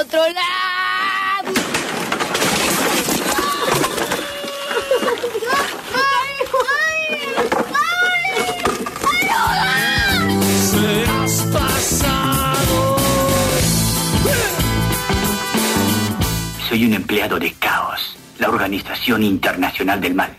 esto se. Seas pasado. Soy un empleado de Caos, la Organización Internacional del Mal.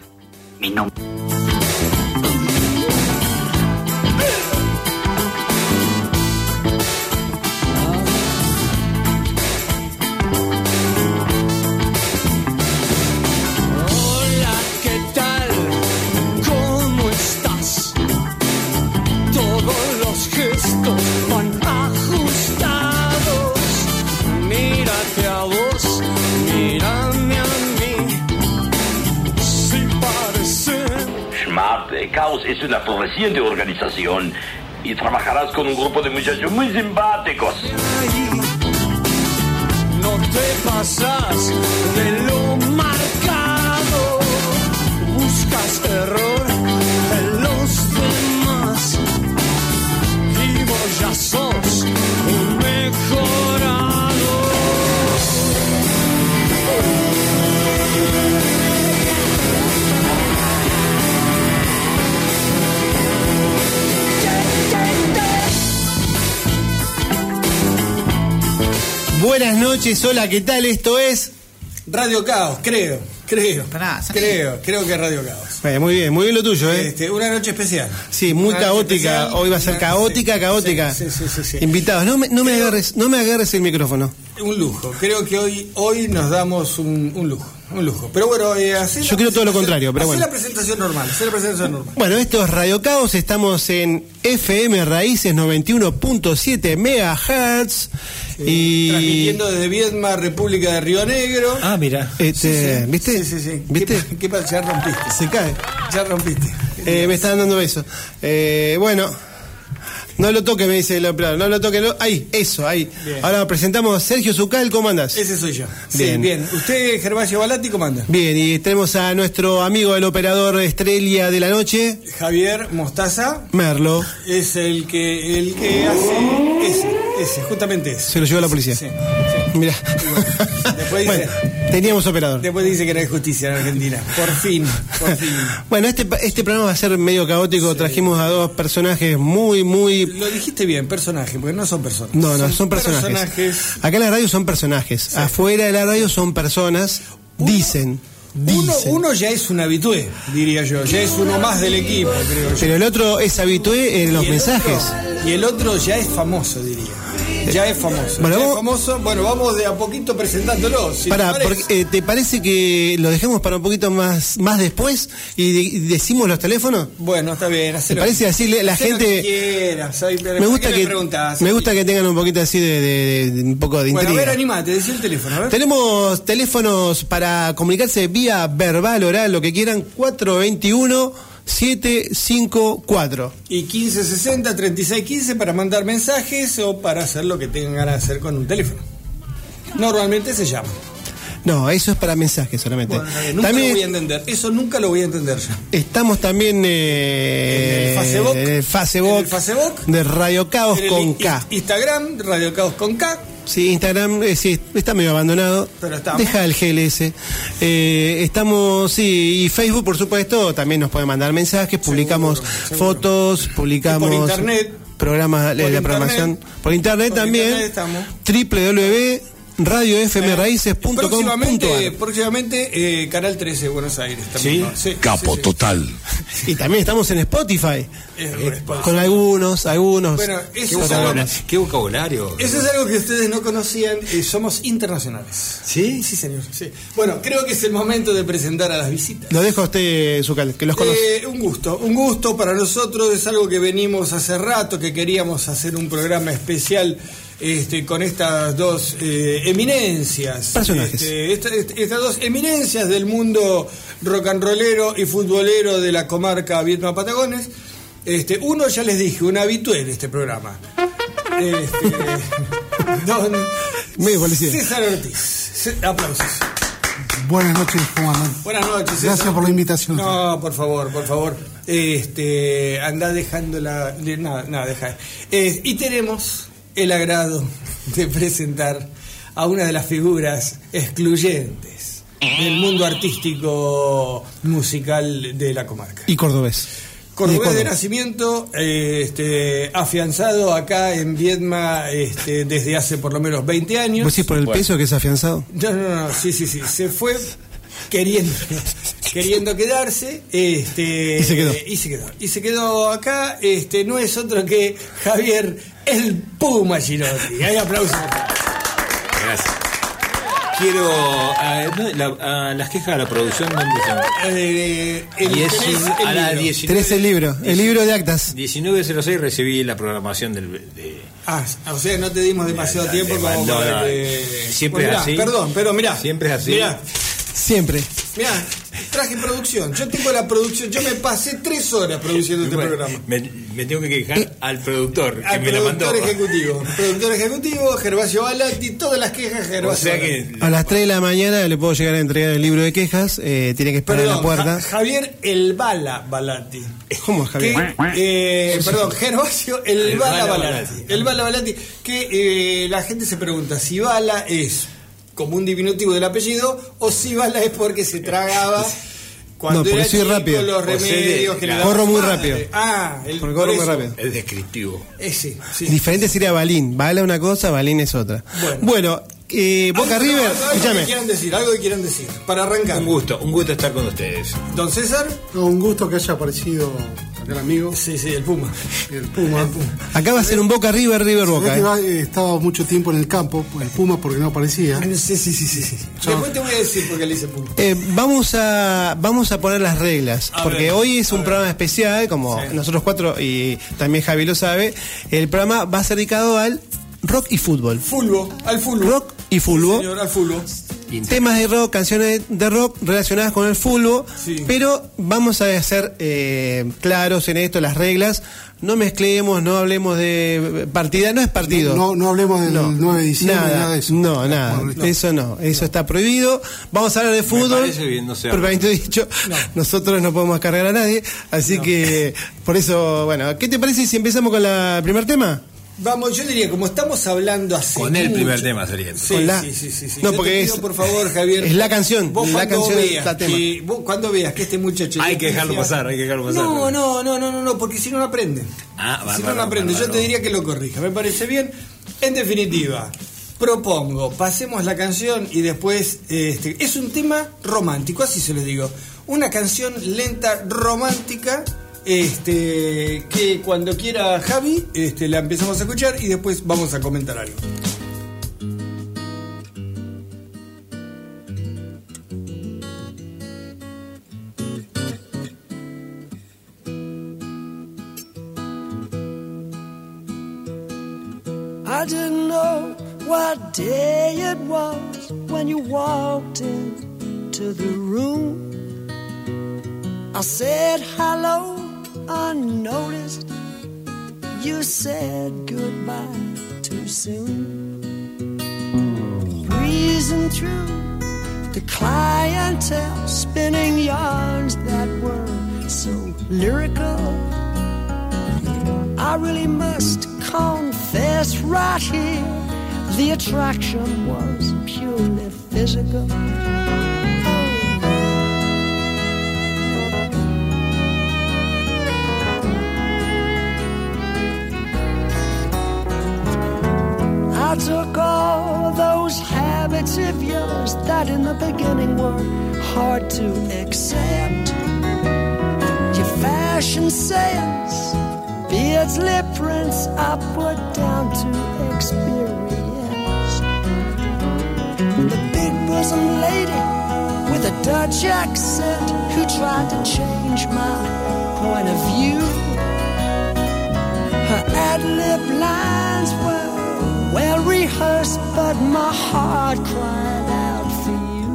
Una floreciente organización y trabajarás con un grupo de muchachos muy simpáticos. Buenas noches, hola, ¿qué tal? Esto es. Radio Caos, creo, creo. Pará, creo, creo que es Radio Caos. Eh, muy bien, muy bien lo tuyo, ¿eh? Este, una noche especial. Sí, muy Una noche caótica. especial. Hoy va a ser Una- caótica, sí, caótica. Sí, sí, sí, sí. Invitados, no me, no me Creo- agarres, no me agarres el micrófono. Un lujo. Creo que hoy, hoy nos damos un, un lujo. Un lujo. Pero bueno, eh, Yo la quiero todo lo presentación- contrario, pero hacer bueno. la presentación normal, hacer la presentación normal. Bueno, esto es Radio Caos, estamos en FM Raíces 91.7 MHz y Transmitiendo desde Viedma, República de Río Negro. Ah, mira. este, ¿viste? Sí, sí, sí. ¿Viste? ¿Qué, qué pasa? Ya rompiste. Se cae. Ya rompiste. Eh, me están dando besos. Eh, bueno, no lo toque, me dice el operador. No lo toque. no- Ahí, eso, ahí. Bien. Ahora presentamos a Sergio Zucal, ¿cómo andás? Ese soy yo. Bien. Sí, bien. ¿Usted, Gervasio Balati, cómo anda? Bien, y tenemos a nuestro amigo el operador estrella de la noche, Javier Mostaza Merlo. es el que, el que hace ese, ese, justamente ese. Se lo llevó la policía. Sí, sí. Mirá. Después bueno, dice- teníamos operador. Después dice que no hay justicia en Argentina. Por fin, por fin. Bueno, este, este programa va a ser medio caótico. Trajimos a dos personajes muy, muy. Lo dijiste bien, personaje, porque no son personas. No, no, son personajes. personajes. Acá en la radio son personajes. Afuera de la radio son personas. Dicen. Uno, Dicen. uno ya es un habitué, diría yo. Ya es uno más del equipo, creo yo. Pero el otro es habitué en los mensajes. otro- y el otro ya es famoso, diría. Ya es famoso. Bueno, ya es vamos- famoso. Bueno, vamos de a poquito presentándolo. Si Pará, te parece. porque, eh, ¿te parece que lo dejemos para un poquito más, más después y, de- y decimos los teléfonos? Bueno, está bien. ¿Te parece decirle la lo gente- que quieras, Me ¿por gusta que me gusta que tengan un poquito así de, de- de- un poco de Bueno, a intriga. ver, animate, decí el teléfono, a ver. Tenemos teléfonos para comunicarse vía verbal, oral, lo que quieran, 421 754. Y 1560-3615 para mandar mensajes o para hacer lo que tengan ganas de hacer con un teléfono. Normalmente se llama. No, eso es para mensajes solamente. Bueno, nunca también lo voy a entender. Eso nunca lo voy a entender yo. estamos también eh, ¿En el Facebook? en el Facebook ¿En el Facebook? de Radio Caos En el con K. Instagram, Radio Caos con K. Sí, Instagram eh, sí, está medio abandonado. Pero estamos. Deja el GLS. Eh, estamos, sí, y Facebook, por supuesto, también nos puede mandar mensajes, publicamos seguro. fotos, publicamos Y por internet. programas de Por la internet. programación. Por internet Por también. internet estamos. www.radiofmraices.com.ar Próximamente, próximamente eh, Canal 13 de Buenos Aires. También, ¿no? Sí, Capo, sí, total. Y también estamos en Spotify. Es Eh, con algunos, algunos. Bueno, eso Qué es, algo. Qué vocabulario. eso es algo que ustedes no conocían. eh, somos internacionales. ¿Sí? Sí, señor. Sí. Bueno, creo que es el momento de presentar a las visitas. Lo dejo a usted, Zucal, que los conoce. Eh, un gusto, un gusto para nosotros, es algo que venimos hace rato, que queríamos hacer un programa especial este, con estas dos eh, eminencias. Personajes. Este, esta- estas dos eminencias del mundo rock and rollero y futbolero de la comarca Vietnam Patagones. Este, uno ya les dije, un habitué en este programa. Este, don policía. César Ortiz. Aplausos. Buenas noches, ¿cómo andan? Buenas noches. Gracias César. por la invitación. No, por favor, por favor. Este, anda dejando la. de- Nada, nada, deja. Eh, y tenemos el agrado de presentar a una de las figuras excluyentes del mundo artístico musical de la comarca. Y cordobés. Cordobés de nacimiento, eh, este, afianzado acá en Viedma este, desde hace por lo menos 20 años. ¿Vos decís por el peso que es afianzado? No, no, no, sí, sí, sí. Se fue queriendo, queriendo quedarse. Este, Y se quedó. Y se quedó. Y se quedó acá. Este, no es otro que Javier el Puma Girotti. Hay aplausos. Gracias. Quiero. ah, ¿dónde- la- ah, las quejas de la producción, ¿dónde son? Eh, el Dieci- tenés el a las libro. 19 Tenés el libro, el libro de actas. 19.06 recibí la programación del. de- Ah, o sea, no te dimos demasiado tiempo te como mandó, para no, que... siempre Bueno, es mirá, así. Perdón, pero mirá. Siempre es así. Mirá, Siempre. mirá, traje producción. Yo tengo la producción. Yo me pasé tres horas produciendo este Bueno, programa. me, me tengo que quejar al productor que Al me lo mandó. productor ejecutivo. Productor ejecutivo, Gervasio Balatti, todas las quejas O Gervasio sea Balatti. que. A las 3 de la mañana le puedo llegar a entregar el libro de quejas. eh, tiene que esperar en la puerta. Ja- Javier El Bala Balatti. ¿Cómo es, Javier? Que, eh, perdón, Gervasio El, El Bala, Bala Balatti. Balatti. El Bala Balatti. Que eh, la gente se pregunta si Bala es como un diminutivo del apellido o si Bala es porque se tragaba. Cuando No, porque era soy chico, rápido. los sea, remedios de- que le corro muy rápido. Ah, el, Porque corro por muy rápido. Es descriptivo. Ese, sí. Diferente sería Balín. Bala una cosa, Balín es otra. Bueno. Bueno, eh, Boca Algo- River, algo, algo que quieran decir, algo que quieran decir. Para arrancar. Un gusto, un gusto estar con ustedes. Don César. No, un gusto que haya aparecido acá el amigo, Sí, sí, el Puma. el Puma. Acá va a ser un Boca River, River Boca. eh. va- eh, estaba mucho tiempo en el campo, el Puma porque no aparecía. Sí, sí, sí, sí. sí. Después te voy a decir por qué le hice Puma. Eh, vamos a vamos a poner las reglas A porque ver, hoy es un ver. programa especial como nosotros cuatro y también Javi lo sabe el programa va a ser dedicado al rock y fútbol Fulbo, al fulbo. rock y fútbol Señor, al fulbo. temas de rock canciones de rock relacionadas con el fútbol Sí. pero vamos a ser eh, claros en esto las reglas no mezclemos no hablemos de partida no es partido No, no hablemos del 9 de diciembre, nada, nada de eso. No, nada. No. Eso no, eso está prohibido. Vamos a hablar de fútbol. parece bien, no se habla. propiamente dicho, nosotros no podemos cargar a nadie. Así que, por eso, bueno, ¿qué te parece si empezamos con la- el primer tema? Vamos, yo diría, como estamos hablando hace Con el mucho- primer tema sería. Sí, Con la- sí, sí, sí, sí. No, Yo porque te es- por favor, Javier. es la canción, Vos la cuando canción veas tema. que, vos cuando veas que este muchacho. Hay que dejarlo pasar, hay que dejarlo pasar. No, no, no, no, no, no, porque si no no aprende. Ah, si bárbaro, no no aprende, yo te diría que lo corrija. Me parece bien. En definitiva, propongo, pasemos la canción y después. Este, es un tema romántico, así se lo digo. Una canción lenta, romántica. Este, que cuando quiera Javi, este, la empezamos a escuchar y después vamos a comentar algo. I didn't know what day it was when you walked into the room. I said hello unnoticed. You said goodbye too soon. Breezing through the clientele, spinning yarns that were so lyrical. I really must confess right here the attraction was purely physical. I took all those habits of yours that in the beginning were hard to accept. Your fashion sense, beards, lip prints, put down to experience. The big bosom lady with a Dutch accent who tried to change my point of view. Her ad lib lines were well rehearsed, but my heart cried out for you.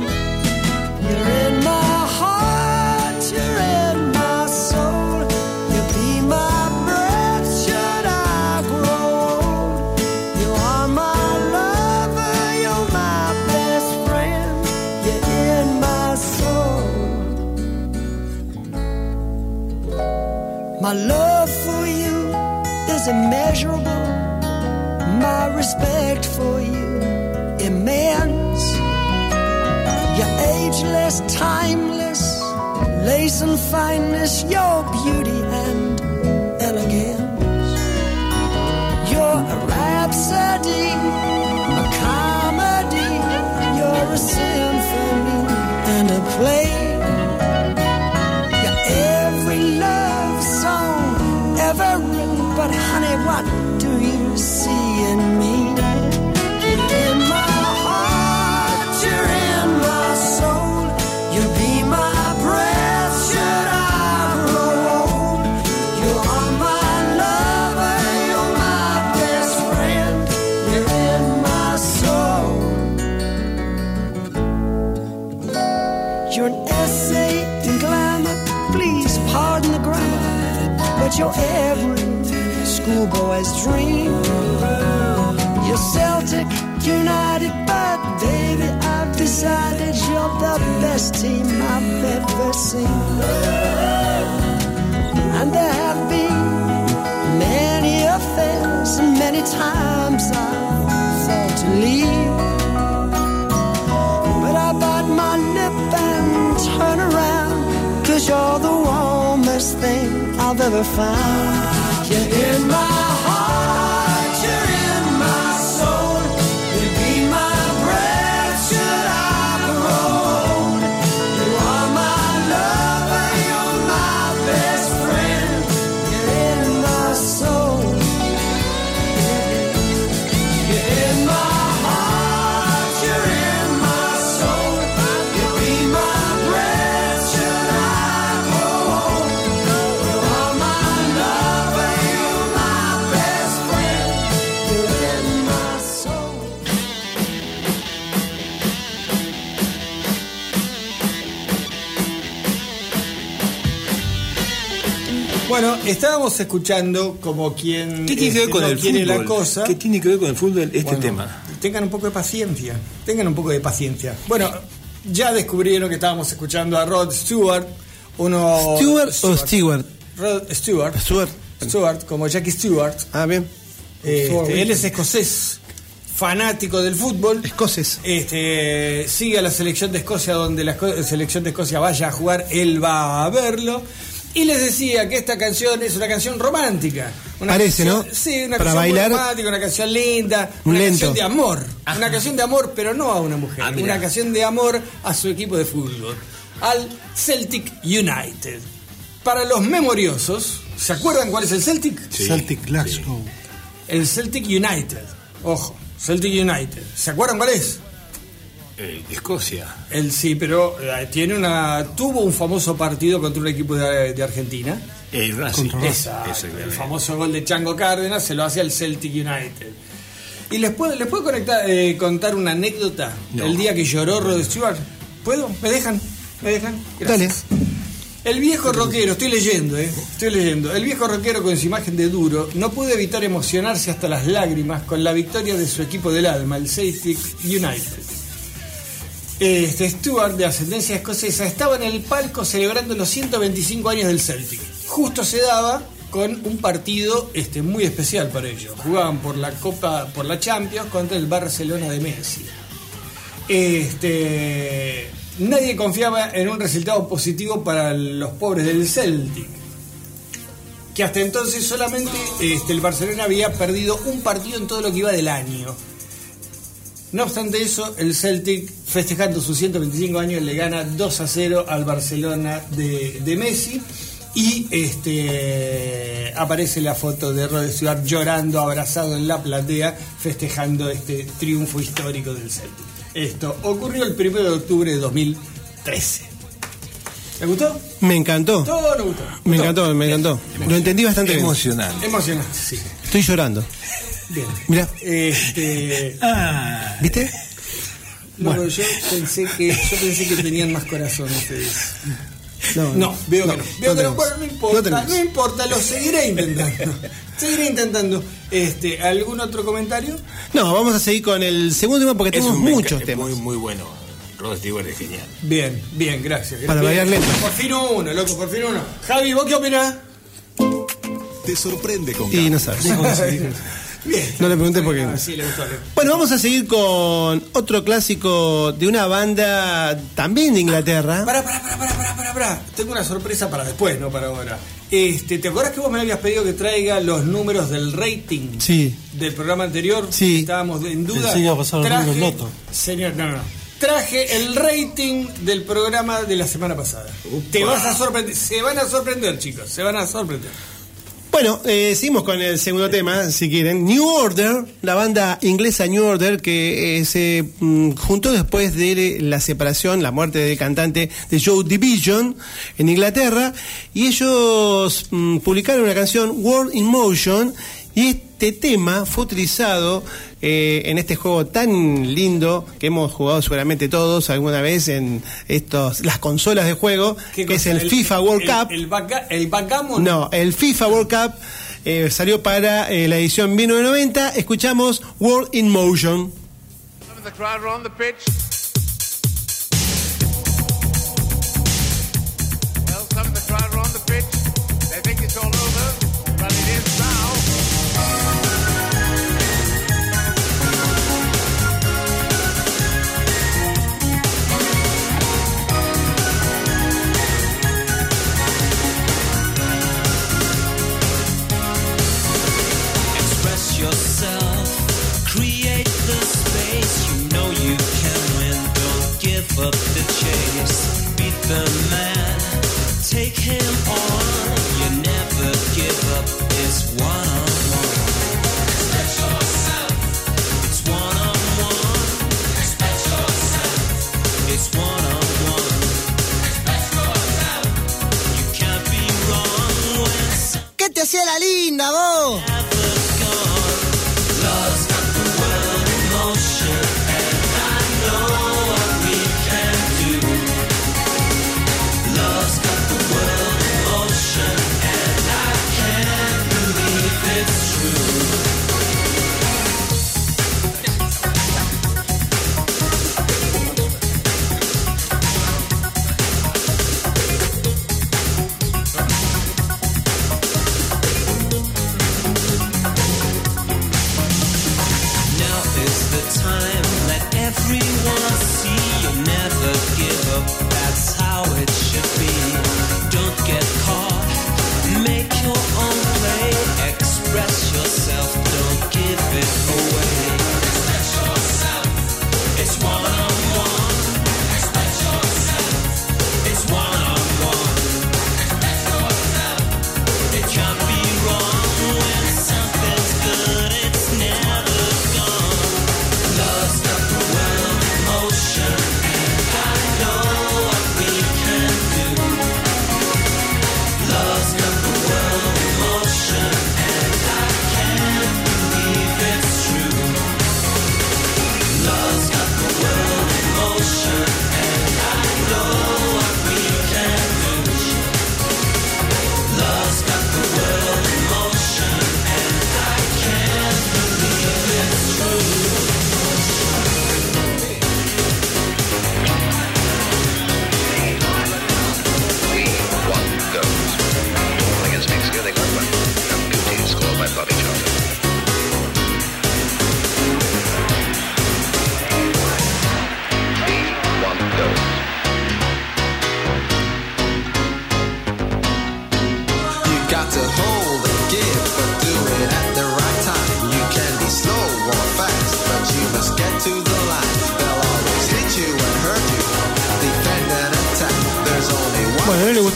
You're in my heart, you're in my soul. You'll be my breath should I grow old. You are my lover, you're my best friend. You're in my soul. My love for you is immeasurable. My respect for you immense. You're ageless, timeless, lace and fineness, your beauty and elegance. You're a rhapsody, a comedy, you're a symphony schoolboy's dream. You're Celtic United, but baby, I've decided you're the best team I've ever seen. And there have been many affairs, and many times I've thought to leave. But I bite my lip and turn around, cause you're the warmest thing I've ever found. In my estábamos escuchando como quien ¿Qué tiene que ver este, con no el quiere fútbol? la cosa. ¿Qué tiene que ver con el fútbol este Bueno, tema? Tengan un poco de paciencia. Tengan un poco de paciencia. Bueno, ya descubrieron que estábamos escuchando a Rod Stewart, uno ¿Stewart o Stewart? Rod Stewart. Stewart. Stewart, como Jackie Stewart. Ah, bien. Este, él es escocés, fanático del fútbol. Escoces. Este, sigue a la selección de Escocia, donde la selección de Escocia vaya a jugar, él va a verlo. Y les decía que esta canción es una canción romántica. Una Parece, canción- ¿no? Sí, una Para canción bailar. romántica, una canción linda, Un una lento. canción de amor. Una canción de amor, pero no a una mujer. Ah, una canción de amor a su equipo de fútbol, al Celtic United. Para los memoriosos, ¿se acuerdan cuál es el Celtic? Sí, Celtic Glasgow. El Celtic United. Ojo, Celtic United. ¿Se acuerdan cuál es? Eh, Escocia. El sí, pero eh, tiene una tuvo un famoso partido contra un equipo de, de Argentina. El Racing. El famoso gol de Chango Cárdenas se lo hace al Celtic United. ¿Y les puedo, les puedo conectar, eh, contar una anécdota? No. El día que lloró Rod Stewart. ¿Puedo? ¿Me dejan? ¿Me dejan? Dale. El viejo rockero, estoy leyendo, eh, estoy leyendo. El viejo rockero con su imagen de duro no pudo evitar emocionarse hasta las lágrimas con la victoria de su equipo del alma, el Celtic United. Este Stuart, de ascendencia escocesa, estaba en el palco celebrando los 125 años del Celtic. Justo se daba con un partido este, muy especial para ellos. Jugaban por la Copa, por la Champions contra el Barcelona de Messi. Este, nadie confiaba en un resultado positivo para los pobres del Celtic. Que hasta entonces solamente este, el Barcelona había perdido un partido en todo lo que iba del año. No obstante eso, el Celtic, festejando sus 125 años, le gana 2 a 0 al Barcelona de, de Messi. Y este aparece la foto de Rod Stewart llorando, abrazado en la platea, festejando este triunfo histórico del Celtic. Esto ocurrió el 1 de octubre de 2013. ¿Te gustó? Me encantó. Todo nos gustó. Me ¿Gustó? encantó, me encantó. Lo entendí bastante bien. Emocionante. Emocionante, sí. Estoy llorando. Bien. Mira, Este, Ah, ¿viste? no, yo pensé que yo pensé que tenían más corazón ustedes. No, No, veo que no. Veo que no, tenemos. bueno, no importa, No no importa, lo seguiré intentando. seguiré intentando. Este, ¿algún otro comentario? No, vamos a seguir con el segundo tema porque es tenemos muchos es temas. Muy, muy bueno. Rod Stewart es genial. Bien, bien, gracias. Para variar lento. Por fin uno, loco, por fin uno. Javi, ¿vos qué opinás? Te sorprende con Y no Gabo. sabes. Bien. No le pregunté por qué. Ah, sí, le gustó. le- Bueno, vamos a seguir con otro clásico de una banda también de Inglaterra. Pará, pará, pará, pará, pará, pará. Tengo una sorpresa para después, no para ahora. Este, ¿Te acuerdas que vos me habías pedido que traiga los números del rating Sí. del programa anterior? Sí. Estábamos en duda. Pensé que iba a pasar los Traje- números loto. Señor, no, no, no. Traje el rating del programa de la semana pasada. Te vas a sorprender. Se van a sorprender, chicos. Se van a sorprender. Bueno, eh, seguimos con el segundo tema, si quieren. New Order, la banda inglesa New Order, que eh, se mm, juntó después de la separación, la muerte del cantante de Joe Division en Inglaterra, y ellos mm, publicaron una canción, World in Motion, y este tema fue utilizado eh, en este juego tan lindo que hemos jugado seguramente todos alguna vez en estos las consolas de juego, ¿Qué que es el, FIFA World el- Cup. El, baca- el backgammon. No, el FIFA World Cup eh, salió para eh, la edición 1990. Escuchamos World in Motion. Hacía la linda, vos?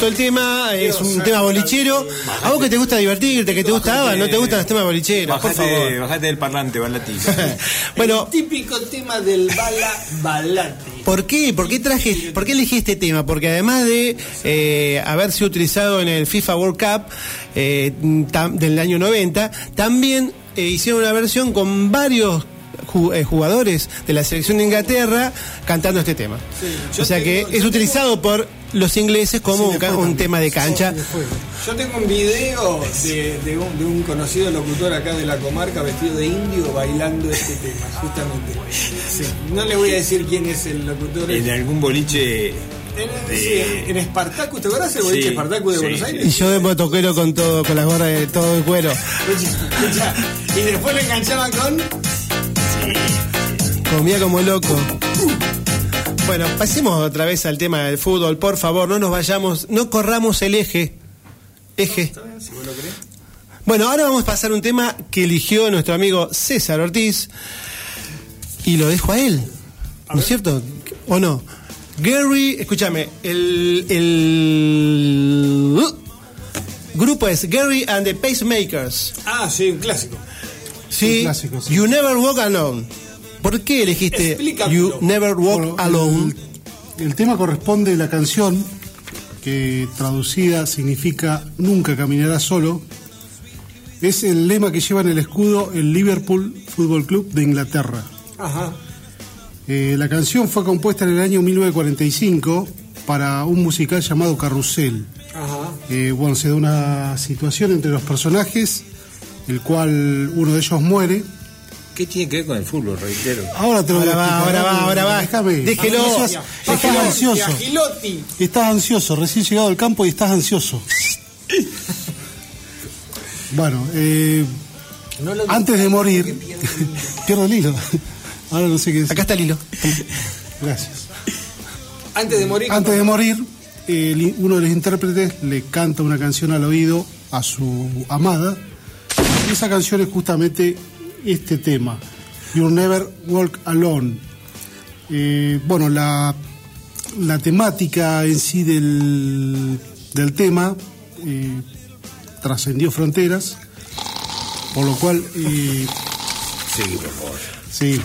El tema, es un tema bolichero. A vos que te gusta divertirte, que te gusta ABBA, no te gustan los temas bolicheros, por Bajate, favor. bajate del parlante, balatito. Bueno, Típico tema del bala balate. ¿Por qué? ¿Por qué traje, por qué elegí este tema? Porque además de eh, haber sido utilizado en el FIFA World Cup eh, tam- del año 90, también eh, hicieron una versión con varios eh, jugadores de la selección de Inglaterra cantando este tema. o sea que tengo- es utilizado por los ingleses como un, ca- un tema de cancha. Yo tengo un video de, de un, de un conocido locutor acá de la comarca vestido de indio bailando este tema, justamente. Sí. No le voy a decir quién es el locutor. En algún boliche En, de- sí, en Espartacus, ¿te acuerdas el boliche Sí, Espartacus de sí, Buenos sí. Aires? Y yo de motoquero con todo, con las gorras de todo el cuero. Escucha, escucha, Y después lo enganchaban con. Comía como loco. Bueno, pasemos otra vez al tema del fútbol, por favor, no nos vayamos, no corramos el eje. Eje. Bueno, ahora vamos a pasar un tema que eligió nuestro amigo César Ortiz y lo dejo a él. ¿No es cierto? ¿O no? Gary, escúchame, el, el uh, grupo es Gary and the Pacemakers. Ah, sí, un clásico. Sí, clásico, sí. You Never Walk Alone. ¿Por qué elegiste Explícamelo. You Never Walk Bueno, Alone? El, el tema corresponde a la canción, que traducida significa Nunca caminarás solo. Es el lema que lleva en el escudo el Liverpool Football Club de Inglaterra. Ajá. Eh, la canción fue compuesta en el año 1945 para un musical llamado Carrusel. Ajá. Eh, bueno, se da una situación entre los personajes, el cual uno de ellos muere. ¿Qué tiene que ver con el fútbol, reitero? Ahora te lo Ahora voy a va, ahora va, ahora va. Déjame. Déjelo. Ansioso. a Gilotti. Estás ansioso, recién llegado al campo y estás ansioso. Bueno, eh, No lo antes de morir, pierdo el hilo. Ahora no sé qué decir. Acá está el hilo. Gracias. Antes de morir. Antes de morir, el- uno de los intérpretes le canta una canción al oído a su amada. Y esa canción es justamente este tema, You'll Never Walk Alone. Eh, bueno, la, la temática en sí del, del tema eh, trascendió fronteras, por lo cual... eh, Sí, por favor. sí.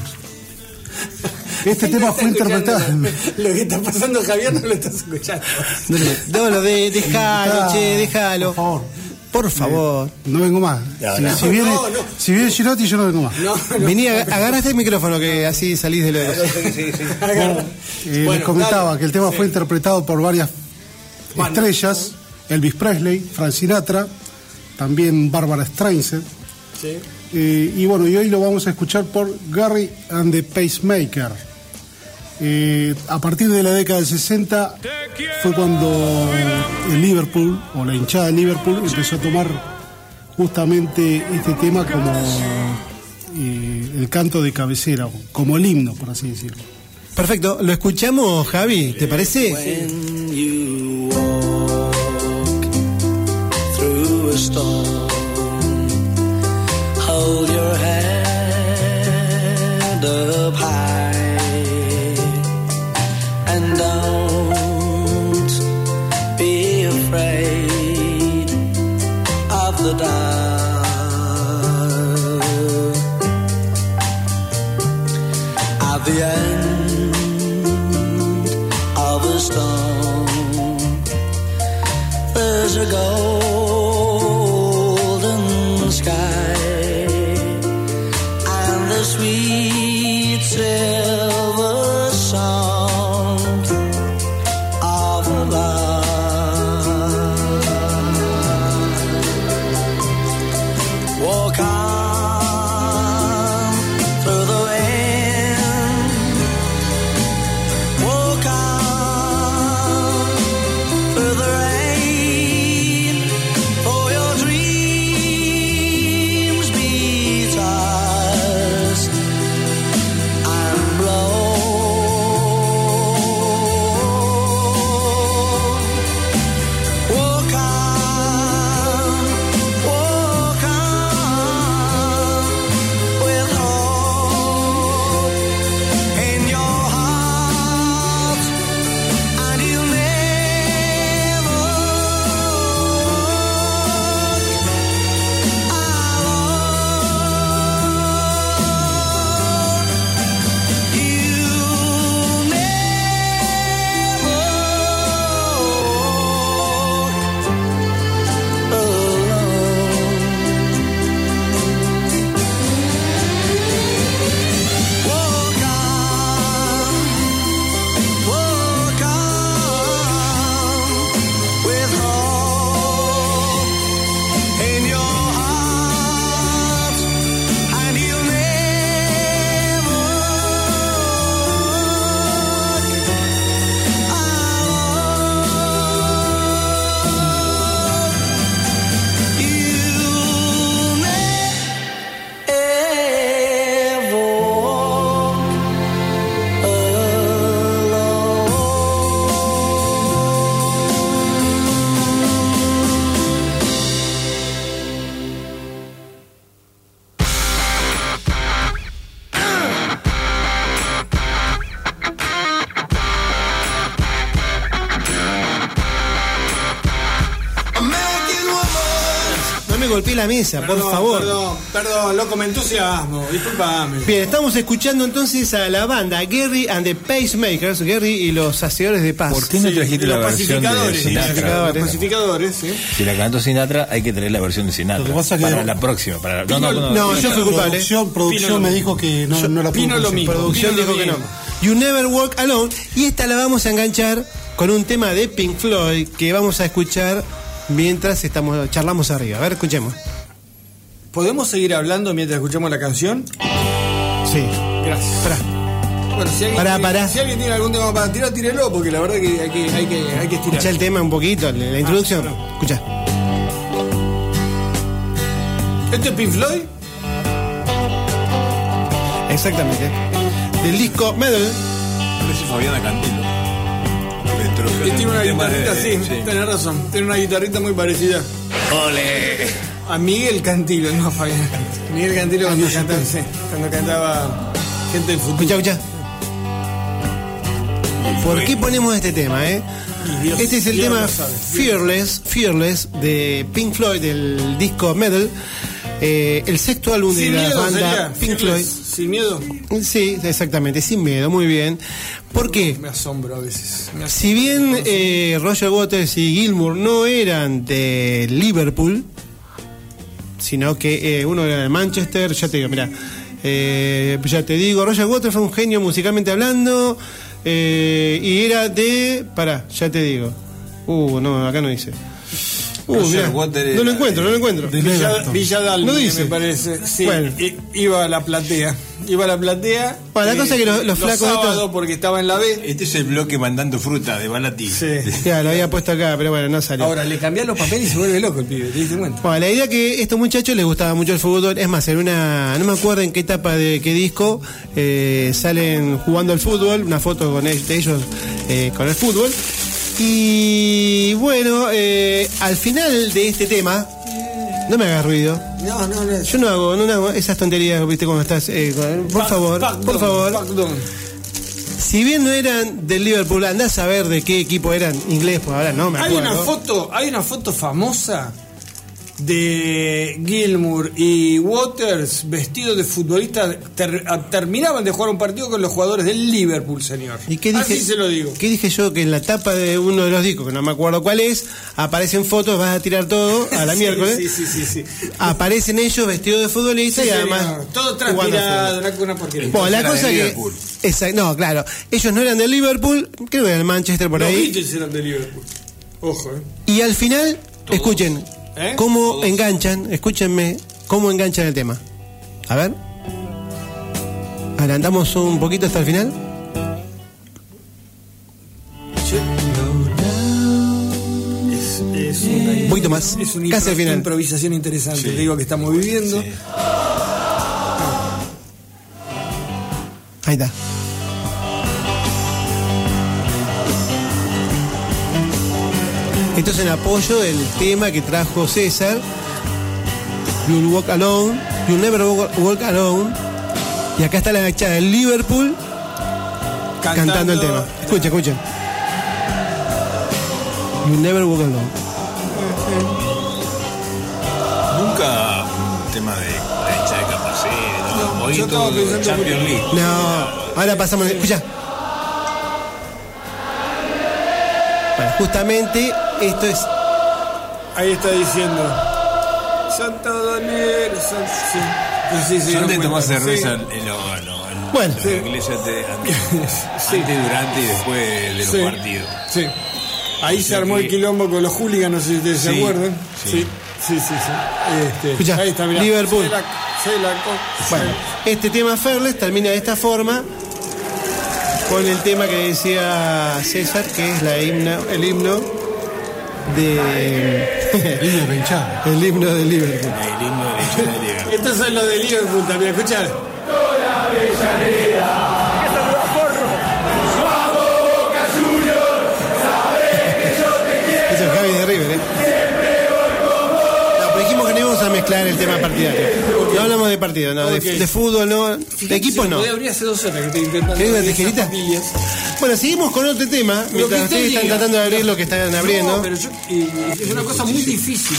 Este tema fue interpretado... escuchando Lo que está pasando Javier no lo estás escuchando. No, no, de, déjalo, che, déjalo. Por favor. Por favor. No vengo más. No, si, no. si viene, No, no. si viene Girotti, yo no vengo más. No, no. Vení, ag- agarraste el micrófono que así salís de lo de... Eh, Bueno, les comentaba dale. que el tema Sí. fue interpretado por varias Bueno. estrellas: Elvis Presley, Frank Sinatra, también Barbara Streisand. Sí. Eh, y bueno, y hoy lo vamos a escuchar por Gary and the Pacemaker. Eh, a partir de la década del 60 fue cuando el Liverpool, o la hinchada de Liverpool, empezó a tomar justamente este tema como eh, el canto de cabecera, como el himno, por así decirlo. Perfecto, lo escuchamos, Javi, ¿te parece? When you walk through a storm, la mesa, por Perdón, favor. Perdón, perdón, loco, me entusiasmo. Disculpame. Bien, estamos escuchando entonces a la banda Gary and the Pacemakers, Gary y los hacedores de paz. ¿Por qué no trajiste la los versión de pacificadores, Sinatra? Los pacificadores, sí. Si la cantó Sinatra, hay que traer la versión de Sinatra. Lo que pasa que- para la próxima. Para No, no, no. No, yo fui culpable. Producción, me dijo que no, Yo- no la Pino lo mismo. Producción dijo que no. mismo. You Never Walk Alone. Y esta la vamos a enganchar con un tema de Pink Floyd que vamos a escuchar mientras estamos charlamos arriba. A ver, escuchemos. ¿Podemos seguir hablando mientras escuchamos la canción? Sí. Gracias. Pará. Bueno, si alguien, Pará, tiene, pará. si alguien tiene algún tema para tirar, tírelo, porque la verdad que hay que, hay que, hay que estirar. Escucha el tema un poquito, la introducción. Ah, Escucha. ¿Esto es Pink Floyd? Exactamente. Del disco Medal. Parece Fabiana Cantilo. Y tiene una tema de- guitarrita, sí, tenés razón. Tiene una guitarrita muy parecida. ¡Ole! A Miguel Cantilo, no Fabián. Miguel Cantilo cuando cantaba, sí, cuando cantaba Gente del Futuro. Escucha, escucha. ¿Por qué ponemos este tema, eh? Dios- Este es el Dios tema sabe. Fearless, Fearless de Pink Floyd, del disco Medal. Eh, el sexto álbum de la banda sería. Pink Floyd. Sin miedo. Sí, exactamente, sin miedo, muy bien. ¿Por qué? Me asombro a veces. Asombro. Si bien eh, Roger Waters y Gilmour no eran de Liverpool, sino que eh, uno era de Manchester, ya te digo, mira, ya te digo, Roger Waters fue un genio musicalmente hablando eh, y era de, pará, ya te digo, uh, no, acá no dice. Uh, no lo encuentro, no lo encuentro. Villa, Villa Dalma, No dice. me parece. Sí, Bueno. iba a la platea. Iba a la platea. Bueno, la eh, cosa es que los- los flacos estos- sábados porque estaba en la B. Este es el bloque mandando fruta de Balati. Sí. Ya, lo había puesto acá, pero bueno, no salió. Ahora le cambian los papeles y se vuelve loco el pibe, ¿te diste cuenta? Bueno, la idea que a estos muchachos les gustaba mucho el fútbol, es más, en una, no me acuerdo en qué etapa de qué disco, eh, salen jugando al fútbol, una foto con ellos, de ellos eh, con el fútbol. Y bueno, eh, al final de este tema, no me hagas ruido. No, no, no. Yo no hago, no hago esas tonterías, viste, cuando estás. eh, por favor, por favor. Si bien no eran del Liverpool, andás a ver de qué equipo eran inglés, pues ahora no me Hay acuerdo. una foto, hay una foto famosa de Gilmour y Waters vestidos de futbolistas ter- a- terminaban de jugar un partido con los jugadores del Liverpool, señor. ¿Y qué dije? Así se lo digo. ¿Qué dije yo? Que en la tapa de uno de los discos, que no me acuerdo cuál es, aparecen fotos, vas a tirar todo a la Sí, miércoles. Sí, sí, sí, sí. Aparecen ellos vestidos de futbolistas Sí, y señor. además. todo transpirado, una, porquería. Bueno, la cosa que. No, claro. Ellos no eran del Liverpool, creo que eran del Manchester por los ahí. Beatles eran de Liverpool. Ojo, eh. Y al final, escuchen, ¿Eh? cómo enganchan, escúchenme, cómo enganchan el tema. A ver. Adelantamos un poquito hasta el final. Es, es una, Un poquito más, es una casi al impro- final. improvisación interesante, te digo que estamos viviendo. Ahí está. Esto es en apoyo del tema que trajo César. You'll Walk Alone. You'll Never Walk Alone. Y acá está la agachada del Liverpool cantando, el tema. Escuchen, escuchen. You'll Never Walk Alone. Nunca un tema de la hincha de Capacete, no, yo estaba pensando Champions League. No, ahora pasamos. Escucha. Justamente esto es Ahí está diciendo. Santo Daniel, San... sí. Sí, sí, Yo cuenta. cerveza Sí. en, lo- Bueno. la iglesia te- antes, Sí. antes, durante y después de los Sí. partidos. Sí. Ahí O se armó que- el quilombo con los hooligans, no sé si ustedes se acuerdan. sí. Sí, sí, sí. sí. Este, ahí está, mirá. Liverpool. Se la, se la co- Bueno, este tema Ferles termina de esta forma con el tema que decía César, que es la himno, el himno de el himno de Liverpool. El himno de la hincha de Liga. Estos son los de Liverpool también, escuchá. Eso es Javi de River, ¿eh? No, pero dijimos que no íbamos a mezclar el tema partidario. No hablamos de partido, no, de, fútbol, no, de equipos no. Abrir hace dos horas que. ¿Querés una tijerita? Bueno, seguimos con otro tema, Lo que mientras usted ustedes están tratando de abrir lo que están abriendo. No, pero yo, es una cosa muy difícil.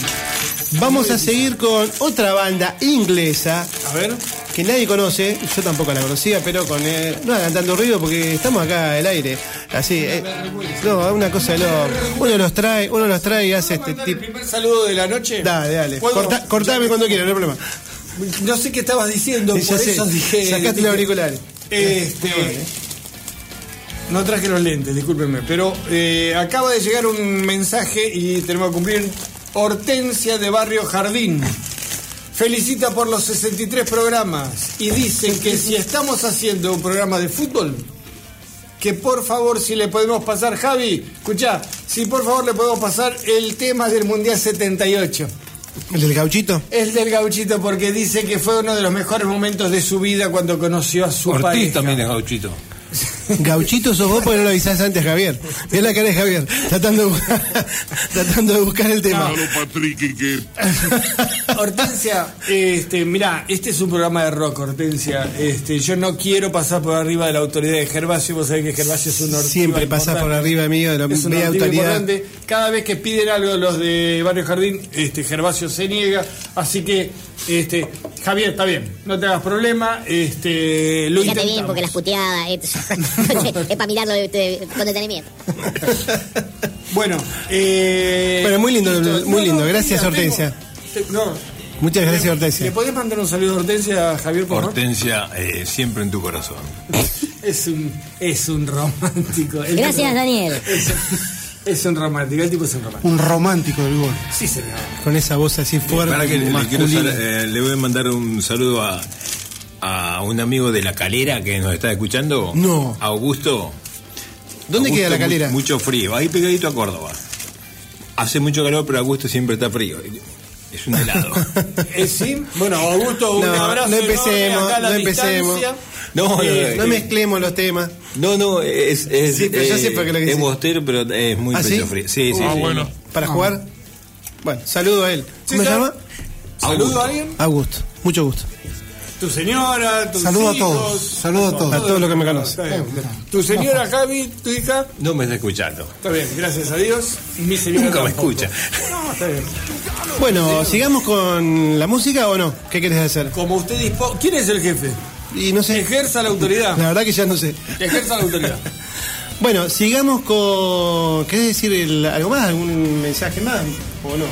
Vamos a seguir con otra banda inglesa. A ver. Que nadie conoce, yo tampoco la conocía, pero con. eh, no hagan tanto ruido porque estamos acá al aire. Así. eh, no, una cosa de loco. Uno los trae, uno los trae y hace este tipo. Primer saludo de la noche. Dale, dale. Cortame cuando quieras, no hay problema. No sé qué estabas diciendo, por sé. eso dije. Sacaste dije- los auriculares. Este. No traje los lentes, discúlpenme, pero eh, acaba de llegar un mensaje y tenemos que cumplir. Hortensia de Barrio Jardín. Felicita por los 63 programas y dicen que si estamos haciendo un programa de fútbol, que por favor si le podemos pasar, Javi, escucha, si por favor le podemos pasar el tema del Mundial 78. ¿El del gauchito? El del gauchito porque dice que fue uno de los mejores momentos de su vida cuando conoció a su Ortiz pareja. también es gauchito. Gauchito sos vos porque no lo avisás antes, Javier. Mirá la cara de Javier, tratando de, buscar, tratando de buscar el tema. Hortensia, este, mira, este es un programa de rock, Hortensia. Este, yo no quiero pasar por arriba de la autoridad de Gervasio. Vos sabés que Gervasio es un Siempre pasás importante. por arriba mío de la Es una media autoridad. importante. Cada vez que piden algo los de Barrio Jardín, este, Gervasio se niega. Así que, este, Javier, está bien, no te hagas problema. Este, lo Fíjate bien porque las puteadas es para mirarlo de- de- con detenimiento. Bueno, eh, Bueno, muy lindo, listo. muy No, lindo. no, Gracias, mira, Hortensia. tengo- te- no, Muchas gracias, ¿Le Hortensia. podés mandar un saludo a Hortensia, Javier, por favor? Hortensia, eh, siempre en tu corazón. Es un, es un romántico. El Gracias, tipo- Daniel. Es, es un romántico, el tipo es un romántico. Un romántico del gol. Sí, señor. Con esa voz así fuerte, Para que le, le quiero eh, le voy a mandar un saludo a, a un amigo de La Calera que nos está escuchando. No. Augusto. ¿Dónde Augusto, queda La mu- Calera? mucho frío, ahí pegadito a Córdoba. Hace mucho calor, pero Augusto siempre está frío. Es un helado. Eh, sí, bueno, Augusto, un No, abrazo. no empecemos, acá a la no empecemos. No, no, Eh, No mezclemos los temas. No, no, es, es, Sí, pero ya eh, sé por qué lo que es bostero, pero es muy ¿Ah, sí? pecho frío. Sí, sí, Ah, sí. bueno. ¿Para jugar? Bueno, saludo a él. ¿Cómo se llama? ¿Saludo a alguien? Augusto. Mucho gusto. Tu señora, tus Saludo a hijos. todos, saludo a todos. A todos los que me conocen. Está bien. Tu señora, Javi, tu hija. No me está escuchando. Está bien, gracias a Dios. Mi señora Nunca me tampoco. escucha. No, está bien. Bueno, ¿sigamos con la música o no? ¿Qué querés hacer? Como usted dispo... ¿Quién es el jefe? Y no sé. Ejerza la autoridad. La verdad que ya no sé. Ejerza la autoridad. Bueno, sigamos con. ¿Querés decir el- algo más? ¿Algún mensaje más? ¿O no?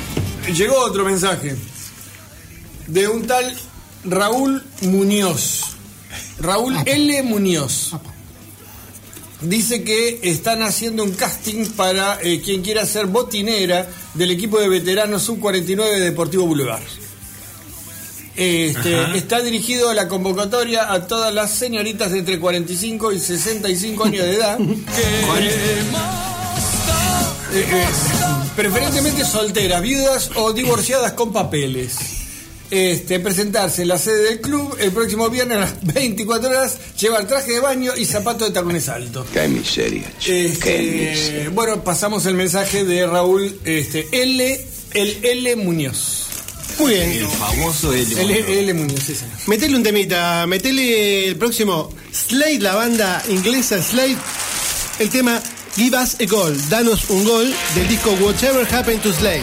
Llegó otro mensaje de un tal Raúl Muñoz. Raúl L. Muñoz. Dice que están haciendo un casting para eh, quien quiera ser botinera del equipo de veteranos sub-49 de Deportivo Boulevard. Este, está dirigido a la convocatoria a todas las señoritas de entre 45 y 65 años de edad. Eh, eh, preferentemente solteras, viudas o divorciadas con papeles. Este, presentarse en la sede del club el próximo viernes a las 24 horas, llevar traje de baño y zapatos de tacones altos. Qué miseria, chico, qué Este, miseria. bueno, pasamos el mensaje de Raúl este, L, el L Muñoz. Muy bien. El famoso L. El Muñoz. L Muñoz, sí, señor. Metele un temita, metele el próximo Slade, la banda inglesa Slade, el tema Give Us a Goal, danos un gol del disco Whatever Happened to Slade.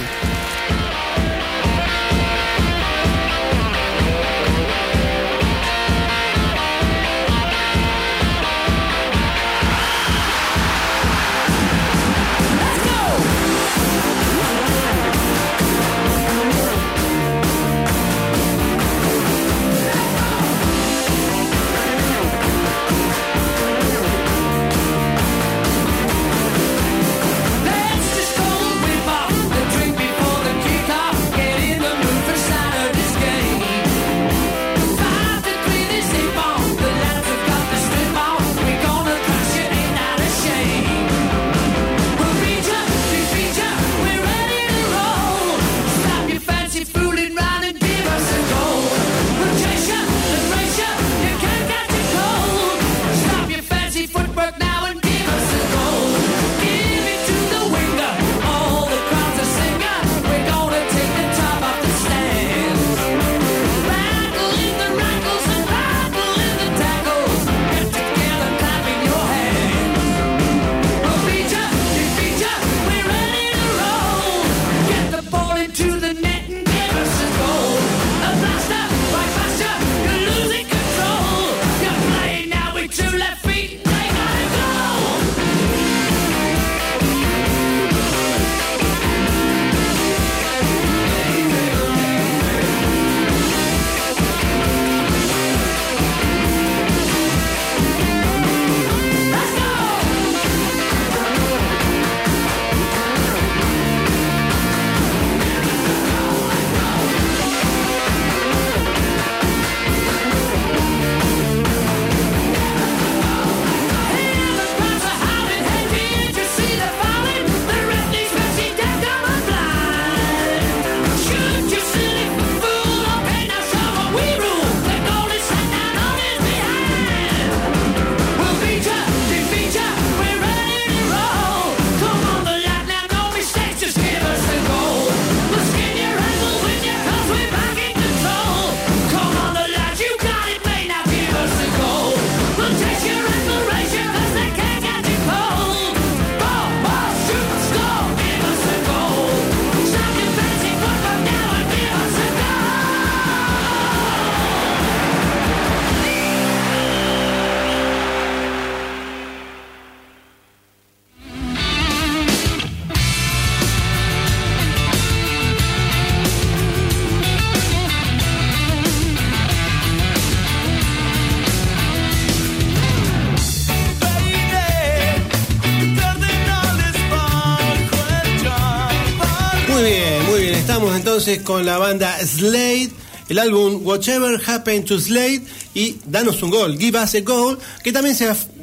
Con la banda Slade, el álbum Whatever Happened to Slade y Danos un Gol, Give Us a Goal, que también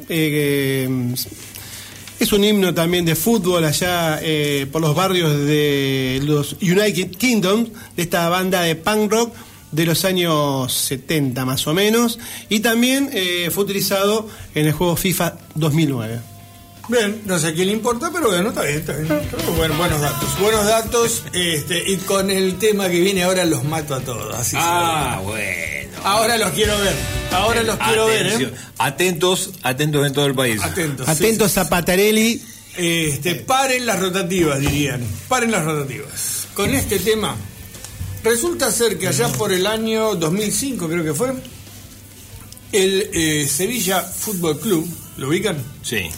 eh, es un himno también de fútbol allá eh, por los barrios de los United Kingdom, de esta banda de punk rock de los años 70 más o menos, y también eh, fue utilizado en el juego FIFA 2009. Bien, no sé a quién le importa, pero bueno, está bien, está bien. Bueno, buenos datos. Buenos datos, este, y con el tema que viene ahora los mato a todos. Así Ah, bueno. Ahora los quiero ver. Ahora los quiero ver. ¿eh? Atentos, atentos en todo el país. Atentos. sí, Atentos a Patarelli. Este, paren las rotativas, dirían. Paren las rotativas. Con este tema, resulta ser que allá por el año 2005, creo que fue, el eh, Sevilla Fútbol Club, ¿lo ubican? Sí.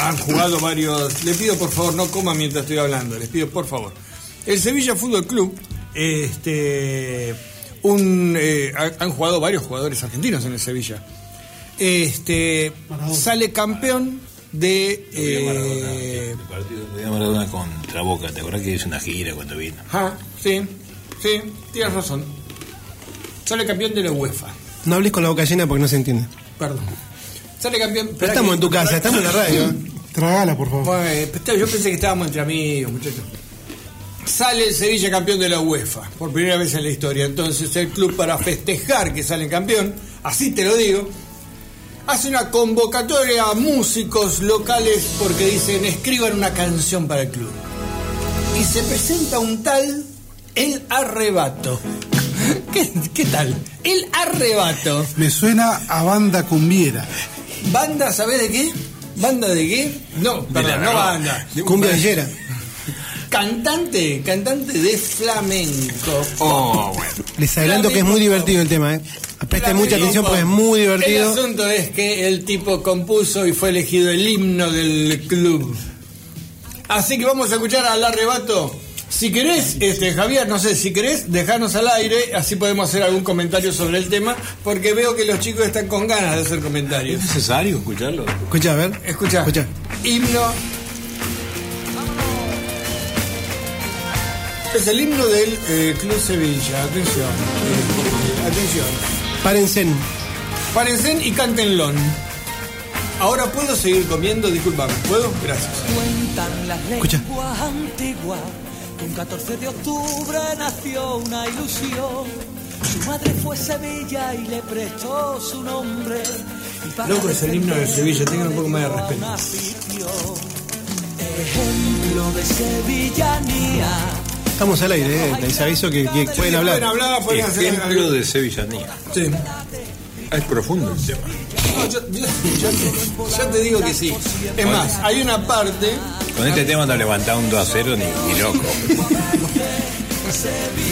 Han jugado varios. Le pido por favor, no coman mientras estoy hablando, les pido por favor. El Sevilla Fútbol Club, este. Un, eh, ha- han jugado varios jugadores argentinos en el Sevilla. Este. Sale campeón de. eh, El partido de Maradona contra Boca, ¿te acordás que hizo una gira cuando vino? Ah, sí, sí, tienes razón. Sale campeón de la UEFA. No hables con la boca llena porque no se entiende. Perdón. Sale campeón. Pero estamos que- en tu casa, estamos en la radio. Tragala, por favor. Bueno, pues, yo pensé que estábamos entre amigos, muchachos. Sale el Sevilla campeón de la UEFA, por primera vez en la historia. Entonces el club para festejar que sale campeón, así te lo digo, hace una convocatoria a músicos locales porque dicen escriban una canción para el club. Y se presenta un tal El Arrebato. ¿Qué, qué tal? El Arrebato. Me suena a banda cumbiera. ¿Banda, sabés de qué? ¿Banda de qué? No, perdón, no banda. Cumbia villera. Cantante, cantante de flamenco. Oh, bueno. Les adelanto que es muy divertido el tema, ¿eh? Presten mucha atención porque es muy El divertido. asunto es que el tipo compuso y fue elegido el himno del club. Así que vamos a escuchar al arrebato. Si querés, este, Javier, no sé, si querés, dejarnos al aire, así podemos hacer algún comentario sobre el tema, porque veo que los chicos están con ganas de hacer comentarios. ¿Es necesario escucharlo? Escucha, a ver. Escucha. Escucha. Himno. Es el himno del eh, Club Sevilla. Atención. Eh, atención. Párense. Párense y cántenlo. Ahora puedo seguir comiendo, disculpame. ¿Puedo? Gracias. Cuentan las Escucha. lenguas antiguas un 14 de octubre nació una ilusión. Su madre fue Sevilla y le prestó su nombre. Loco, es el himno de Sevilla, tengan un poco más de respeto. Ejemplo de sevillanía. Estamos al aire, ¿eh? Les aviso que, que pueden hablar. Pueden hablar, pueden hacer Ejemplo de sevillanía. Sí. Es profundo el tema. No, yo, yo- yo te, yo te digo que sí. Es más, hay una parte. Con este tema no levantaba un 2 a 0 ni, ni loco.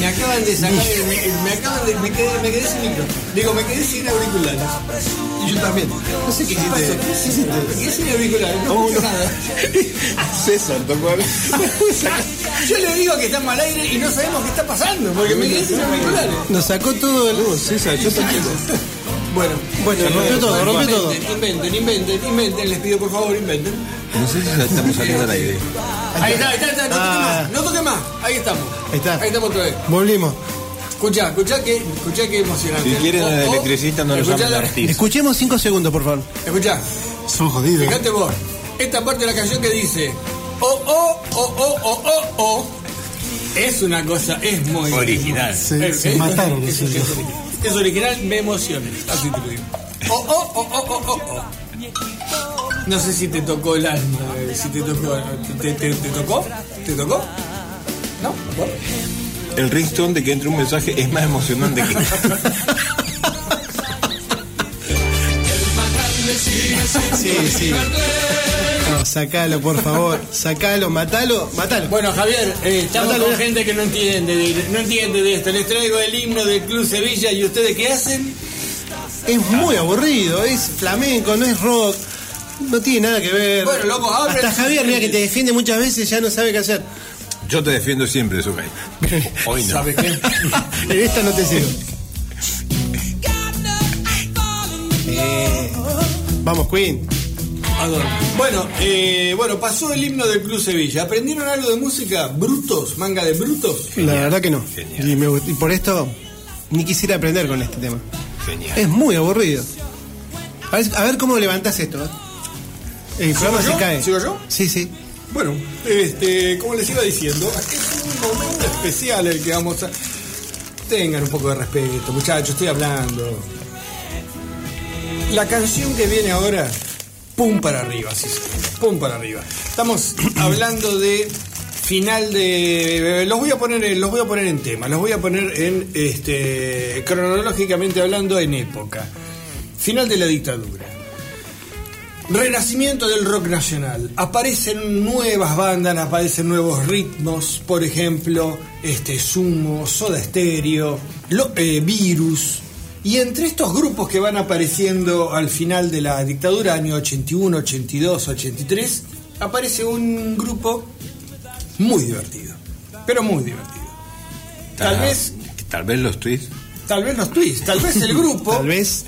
Me acaban de sacar. el- me, me acaban de. Me quedé, me quedé sin micro. Digo, me quedé sin auriculares. Y yo también. No sé qué pasó. ¿Qué hiciste? Me quedé sin auriculares. No escucho nada. César tocó Yo le digo que estamos al aire y no sabemos qué está pasando. Porque me quedé sin auriculares. Nos sacó todo el. César, yo también. Bueno, Bueno, rompió todo, rompió todo. Inventen, inventen, inventen, les pido por favor, inventen. No sé si ya estamos saliendo al aire. Ahí está, ahí está, ahí está, no toque Ah. más, no toque más, ahí estamos. Ahí está. Ahí estamos otra vez. Volvimos. Escucha, escucha que, escucha que emocionante. Si quieren al electricista no lo escuchá llaman la- artista. Escuchemos cinco segundos, por favor. Escuchá, Son jodidos. fíjate vos, esta parte de la canción que dice oh, oh, oh, oh, oh, oh, oh, es una cosa, es muy Original. Se, se mataron. Es, los es- original, me emociona. Así te lo digo. Oh, oh, oh, oh, oh, oh, oh. No sé si te tocó el alma, eh, si te tocó, te, te- te tocó, te tocó, ¿no? Bueno. El ringtone de que entre un mensaje es más emocionante que. Sí, sí. No, sacalo, por favor. Sacalo, matalo, matalo. Bueno, Javier, eh, estamos con gente que no entiende, de, no entiende de esto. Les traigo el himno del Club Sevilla y ustedes qué hacen? Es muy aburrido, es flamenco, no es rock. No tiene nada que ver. Bueno, loco, abren Hasta Javier, mira que te defiende muchas veces, ya no sabe qué hacer. Yo te defiendo siempre, Zucay. Hoy no. ¿Sabes qué? En esta no te sirve. Vamos, Queen. Adoro. Bueno, eh, bueno, pasó el himno del Club Sevilla. ¿Aprendieron algo de música? ¿Brutos? ¿Manga de brutos? La verdad que no. Y, me y por esto ni quisiera aprender con este tema. Genial. Es muy aburrido. A ver, a ver cómo levantás esto. ¿eh? El ¿Sigo programa se yo? cae. ¿Sigo yo? Sí, sí. Bueno, este, como les iba diciendo, es un momento especial el que vamos a. Tengan un poco de respeto, muchachos, estoy hablando. La canción que viene ahora, pum para arriba, sí, pum para arriba. Estamos hablando de final de. Los voy a poner, en- los voy a poner en tema, los voy a poner en este cronológicamente hablando en época. Final de la dictadura. Renacimiento del rock nacional. Aparecen nuevas bandas, aparecen nuevos ritmos, por ejemplo, este Sumo, Soda Stereo, Lo- eh, Virus. Y entre estos grupos que van apareciendo al final de la dictadura, año 81, 82, 83, aparece un grupo muy divertido. Pero muy divertido. Tal vez, Tal vez los tweets. tal vez los twists, tal vez el grupo. Tal vez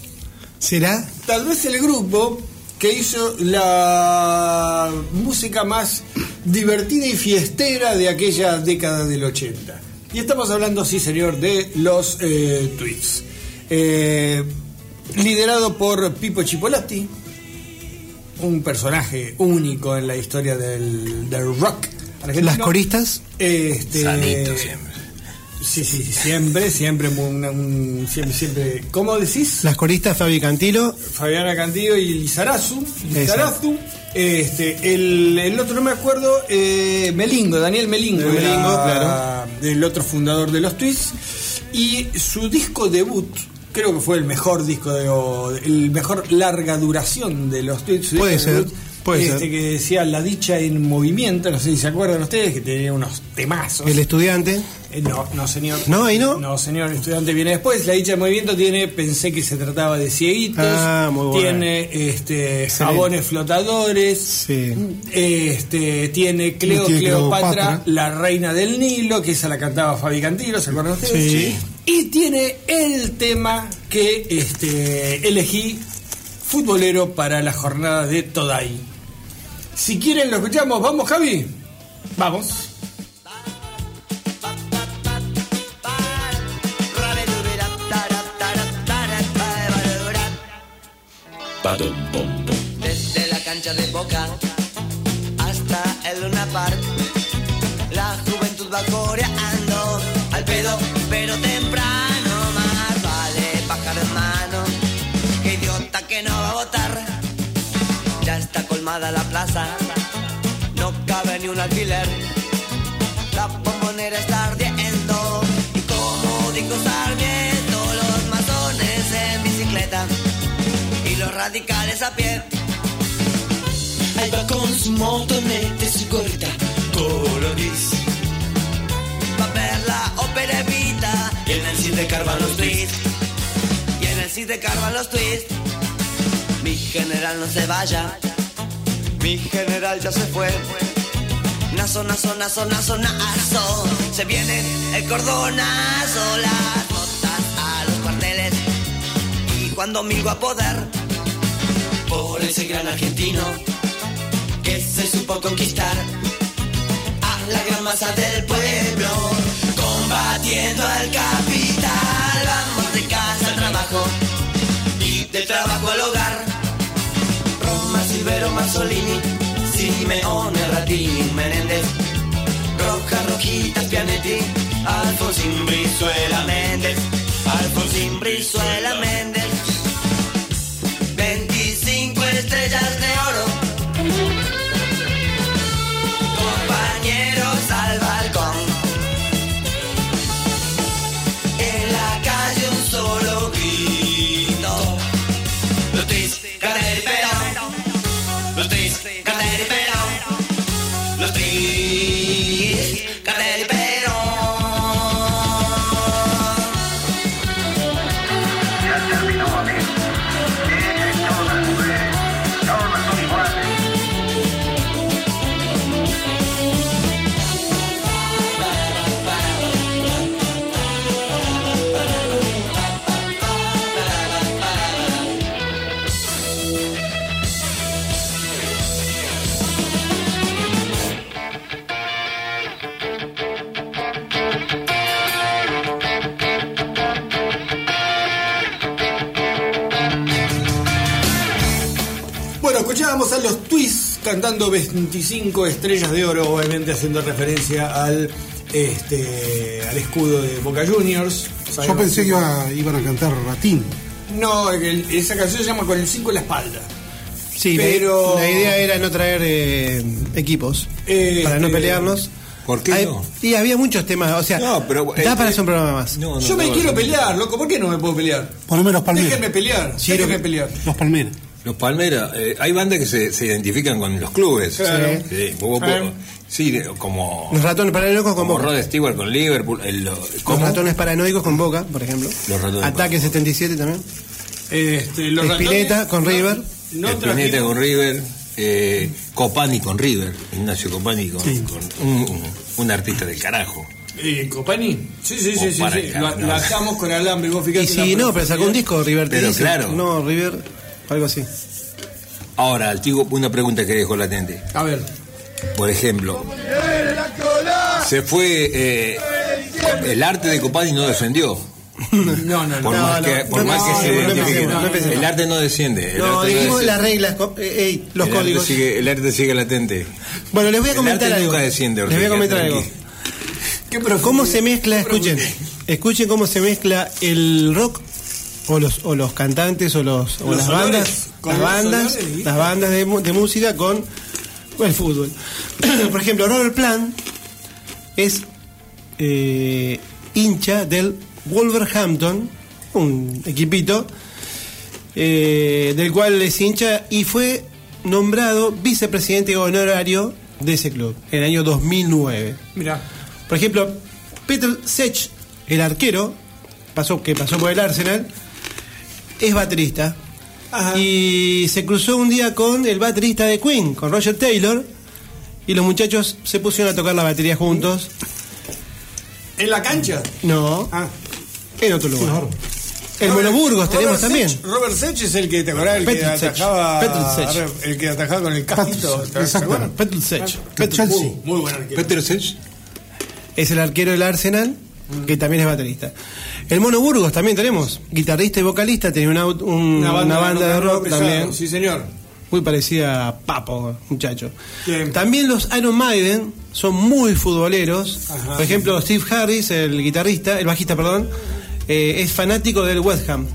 será. Tal vez el grupo que hizo la música más divertida y fiestera de aquella década del 80. Y estamos hablando, sí señor, de los eh, Tweets. Eh, liderado por Pipo Chipolati, un personaje único en la historia del, del rock argentino. Las coristas. Este, Sanito siempre. Sí, sí, siempre, siempre, un- un- siempre, siempre. ¿Cómo decís? Las coristas Fabi Cantilo. Fabiana Cantillo y Lizarazu. Lizarazu. Este, el, el otro no me acuerdo, eh, Melingo, Daniel Melingo, Melingo, era claro. el otro fundador de los Twists. Y su disco debut, creo que fue el mejor disco, de, o el mejor larga duración de los Twists. su Puede ser, debut, puede este, ser. que decía La dicha en movimiento, no sé si se acuerdan ustedes, que tenía unos temazos. El estudiante. Eh, no, no, señor. No, ahí no. No, señor, el estudiante viene después. La dicha de movimiento tiene, pensé que se trataba de cieguitos. Ah, muy bueno. Tiene este, jabones flotadores. Sí. Este, tiene Cleo Tiene Cleopatra, Cleopatra. la reina del Nilo, que esa la cantaba Fabi Cantilo, ¿se acuerdan ustedes? Sí. Y tiene el tema que este, elegí futbolero para la jornada de Todai. Si quieren lo escuchamos, vamos Javi. Vamos. Desde la cancha de Boca hasta el Luna Park, la juventud va coreando al pedo, pero temprano más vale en mano. Qué idiota que no va a votar. Ya está colmada la plaza, no cabe ni un alfiler. La bombonera está ardiendo y como dijo Sarmiento, los masones en bicicleta y los radicales a pie. Ahí va con su motoneta y su gorrita color El cine carvan los tweets. y en el de carvan los twists. Mi general no se vaya, mi general ya se fue. Nazo, nazo, nazo, nazo, nazo. Se viene el cordonazo, las botas a los cuarteles. Y cuando migo a poder, Por ese gran argentino que se supo conquistar la gran masa del pueblo, combatiendo al capital. vamos de casa al trabajo Y del trabajo al hogar, Roma, Silvero, Mazzolini, Simeone, Ratín, Menéndez, Roja, Rojitas, Pianetti, Alfonsín, Brizuela, Méndez, Alfonsín, Brizuela, Méndez. Cantando 25 estrellas de oro, obviamente haciendo referencia al este al escudo de Boca Juniors. Yo pensé que iba- iban a cantar Ratín. No, el- esa canción se llama Con el 5 en la espalda. Sí, Pero- la, idea era no traer eh, equipos Eh, para no eh, pelearnos. ¿Por qué Hay- no? Y había muchos temas, o sea, No, pero, da eh, para eh, hacer un programa más. No, no, Yo me no, quiero no. pelear, loco, ¿por qué no me puedo pelear? Poneme los palmeros. Déjenme pelear, Sí, déjenme lo- pelear. Los palmeros. Los Palmeras, eh, hay bandas que se, se identifican con los clubes. Claro. Sí, Ah. sí, de- como, Los ratones paranoicos con como Boca. Rod Stewart con Liverpool. el- lo- Los ratones paranoicos con Boca, por ejemplo. Los ratones Ataque 77 también. Este, los ratones- con River. No Espineta trajeron- con River, eh, Copani con River, Ignacio Copani con, con un, un- un artista del carajo. Eh, ¿Copani? Sí, sí, sí, sí. Lo, no. atamos con alambre, vos fijate Y si no, pero sacó un disco River Pero dice. claro. No, River, algo así. Ahora, Altigo, una pregunta que dejó latente. A ver. Por ejemplo, se fue. eh, el arte de Copani no descendió. No, no, Por no. más no, que, por no más que se no identifique. empecemos. El arte no desciende. el No, dijimos las reglas, eh, ey, los el arte códigos. sigue- el arte sigue latente. Bueno, les voy a el comentar arte algo. nunca desciende, les voy a comentar algo. ¿Cómo se mezcla? Escuchen, escuchen cómo se mezcla el rock o los o los cantantes o los o Los las olores, bandas, las bandas, las bandas de, música con, con el fútbol. Por ejemplo, Robert Plant es eh, hincha del Wolverhampton, un equipito eh, del cual es hincha y fue nombrado vicepresidente honorario de ese club en el año 2009. Mira. Por ejemplo, Peter Sech, el arquero, pasó, que pasó por el Arsenal, es baterista. Y se cruzó un día con el baterista de Queen, con Roger Taylor, y los muchachos se pusieron a tocar la batería juntos. ¿En la cancha? No, Ah. en otro lugar. El Monoburgos tenemos Robert también. Sech- Robert Sech es el que te acordás, el que Patrick Sech. atajaba. Patrick Sech. El que atajaba con el ¿te exacto. Peter Sech. Que. Uh, muy buen arquero. Peter Sech. Es el arquero del Arsenal, que también es baterista. El Mono Burgos también tenemos, guitarrista y vocalista, tenía una, un- una banda, de rock pesado, también. Sí, señor. Muy parecida a Papo, muchacho. Bien. También los Iron Maiden son muy futboleros. Ajá. Por ejemplo, Steve Harris, el guitarrista, el bajista, perdón, eh, es fanático del West Ham.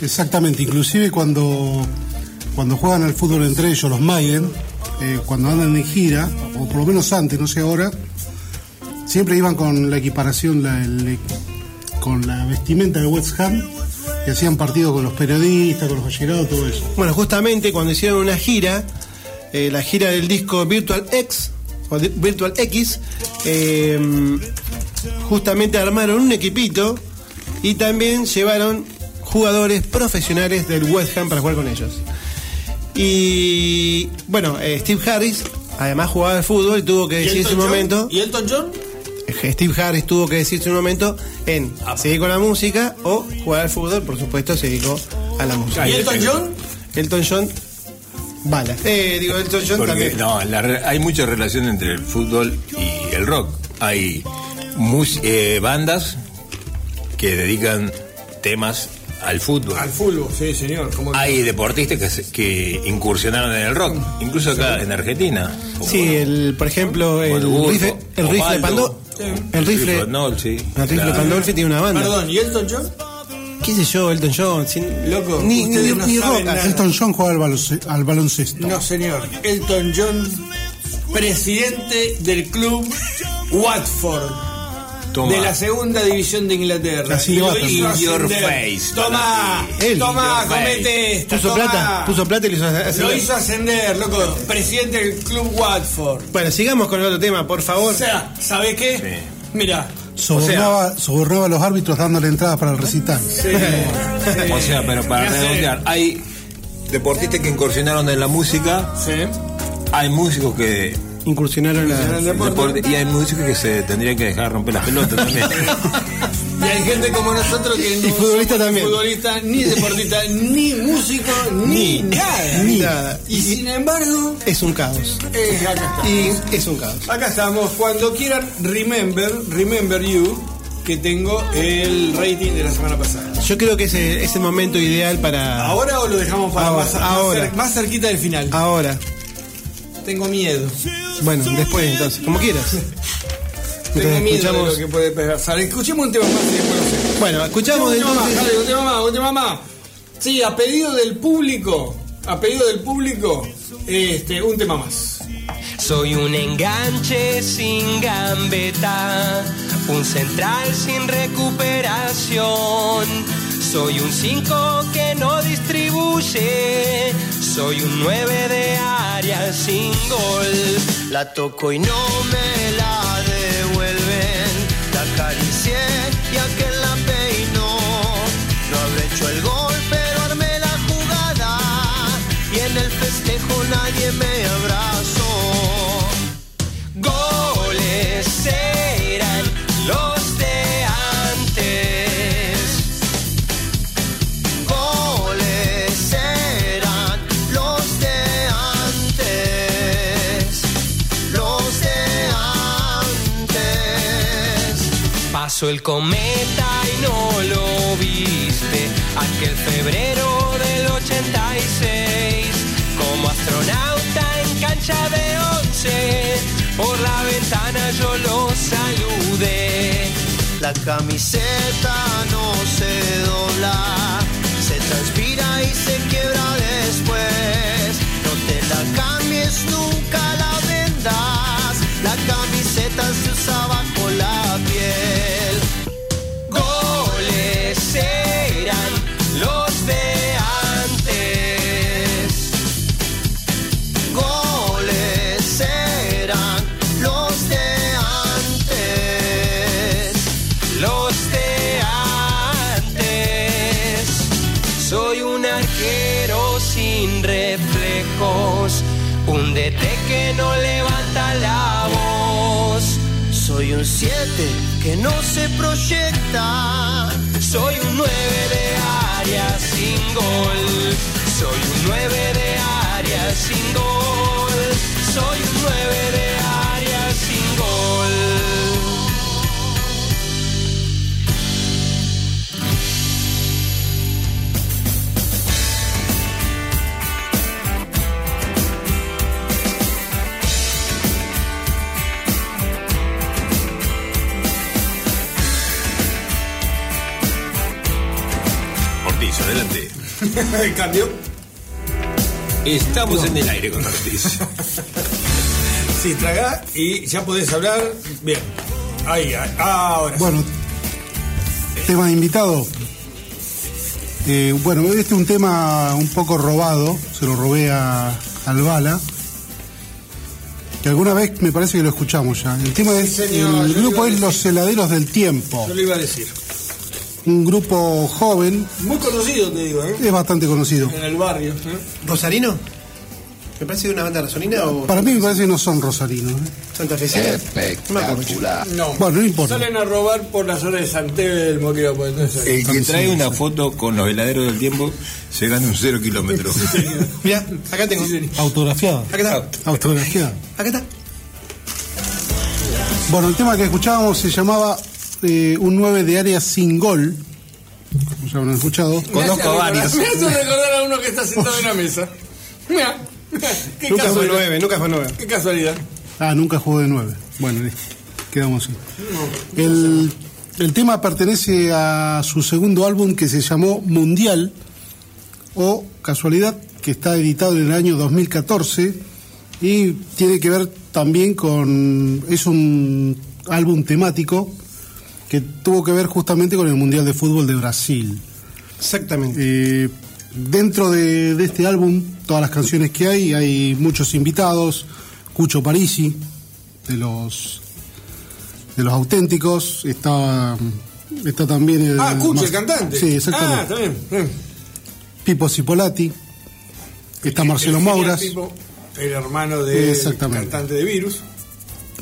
Exactamente, inclusive cuando, cuando juegan al fútbol entre ellos, los Maiden, eh, cuando andan en gira, o por lo menos antes, no sé ahora, siempre iban con la equiparación, la- el- con la vestimenta de West Ham, y hacían partidos con los periodistas, con los allegados, todo eso. Bueno, justamente cuando hicieron una gira, eh, la gira del disco Virtual X, o de- Virtual X, eh, justamente armaron un equipito y también llevaron jugadores profesionales del West Ham para jugar con ellos. Y bueno, eh, Steve Harris además jugaba al fútbol y tuvo que ¿Y decir en su momento. ¿Y Elton John? Steve Harris tuvo que decirse un momento en seguir con la música o jugar al fútbol, por supuesto, se dedicó a la música. ¿Y Elton John? Elton John, bala. Eh, digo, Elton John Porque también. no, la hay mucha relación entre el fútbol y el rock. Hay mus- eh, bandas que dedican temas al fútbol. Al fútbol, sí, señor. Hay deportistas que, se- que incursionaron en el rock, incluso acá en Argentina. Sí, el, por ejemplo, el Monoburgo, rifle, el rifle Osvaldo. Pando, el rifle, Pandolfi, el rifle claro. Pandolfi tiene una banda. Perdón, ¿y Elton John? ¿Qué sé yo, Elton John? Sin- Loco, ni, ni, no ni roca. Elton John juega al, balonce- al baloncesto. No, señor. Elton John, presidente del club Watford. Toma. De la segunda división de Inglaterra. Así lo hizo In your ascender. face, Toma, Él. toma, comete esta. Puso toma. plata, puso plata y lo hizo hacer. Lo hizo ascender, loco. Presidente del club Watford. Bueno, sigamos con el otro tema, por favor. O sea, ¿sabe qué? Sí. Mira. Sobornaba, sobornaba a los árbitros dándole entradas para el recital. O sea, pero para redondear, hay deportistas que incursionaron en la música, Sí. hay músicos que Incursionaron en deporte. deporte- y hay músicos que se tendrían que dejar romper las pelotas también. Y hay gente como nosotros que no Y futbolista somos también. futbolista, ni deportista, ni músico, ni, nada. Ni nada. Y sin embargo, Es un caos. eh, acá. Y es un caos. Acá estamos. Cuando quieran, remember, remember you, que tengo el rating de la semana pasada. Yo creo que ese es el momento ideal para. ¿Ahora o lo dejamos para Ahora, más, más ahora. cer- más cerquita del final? Ahora. Tengo miedo. Bueno, después entonces, como quieras. Tengo Entonces, miedo escuchamos- de lo que puede pasar. Escuchemos un tema más y después lo sé. Bueno, escuchamos un tema más, entonces- dale, un tema más, un tema más. Sí, a pedido del público, a pedido del público, este, un tema más. Soy un enganche sin gambeta, un central sin recuperación. Soy un 5 que no distribuye, soy un 9 de área sin gol. La toco y no me la devuelven. La acaricié y aquel la peinó. No habré hecho el gol, pero armé la jugada. Y en el festejo nadie me El cometa y no lo viste. Aquel febrero del 86. Como astronauta en cancha de once. Por la ventana yo lo saludé. La camiseta no se dobla, se transpira y se quiebra después. No te la cambies, nunca la vendas. La camiseta se usa bajo Soy un 7 que no se proyecta. Soy un 9 de área sin gol. Soy un 9 de área sin gol. Soy un 9 de adelante. Cambio. Estamos en el aire con Ortiz. Sí, traga y ya podés hablar. Bien. Ahí, ahí, ahora. sí. Bueno, tema invitado. Eh, bueno, este es un tema un poco robado, se lo robé a al Bala. Que alguna vez me parece que lo escuchamos ya. El tema es. señor, el grupo es Los Heladeros del Tiempo. Yo lo iba a decir. Un grupo joven, Muy conocido, te digo, ¿eh? es bastante conocido. En el barrio. ¿eh? ¿Rosarino? ¿Me parece una banda rosarina o Para mí me parece que no son rosarinos. ¿eh? Santa Fe? Espectacular. No. Bueno, no importa. Salen a robar por la zona de San Telmo, creo. Pues, entonces, El que trae una foto con los heladeros del tiempo se gana un cero kilómetro. Mira, acá tengo. Autografiada. Acá está. Autografiada. Acá está. Bueno, el tema que escuchábamos se llamaba eh, Un 9 de área sin gol. Como ya habrán escuchado. Me hace recordar- Me hace recordar a uno que está sentado en la mesa. Mira. Qué Nunca fue casualidad. nueve, nunca fue nueve. Qué casualidad. Ah, nunca jugó de 9. Bueno, listo. quedamos así. El, el tema pertenece a su segundo álbum que se llamó Mundial, o casualidad, que está editado en el año 2014 y tiene que ver también con. Es un álbum temático que tuvo que ver justamente con el Mundial de Fútbol de Brasil. Exactamente. dentro de, de este álbum, todas las canciones que hay, hay muchos invitados. Cucho Parisi, de los de los auténticos, está, está también el. Ah, Cucho, Mar- el cantante. Sí, exactamente. Ah, está bien. bien. Pipo Cipolati, está Marcelo El Mauras. el hermano del Exactamente. cantante de Virus.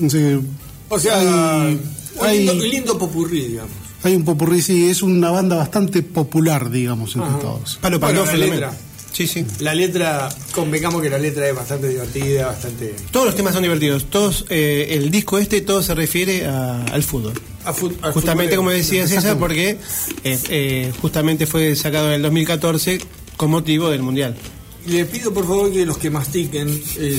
Sí, O sea, hay, hay- lindo, un lindo popurrí, digamos. hay un popurrí, sí, es una banda bastante popular, digamos, entre Ajá. todos. Palo Bueno, la letra. Sí, sí. La letra, convengamos que la letra es bastante divertida, bastante... Todos los temas son divertidos. Todos, eh, el disco este, todo se refiere a- al fútbol. a Justamente fútbol. como decía César, porque eh, eh, justamente fue sacado en el 2014 con motivo del Mundial. Le pido por favor que los que mastiquen es,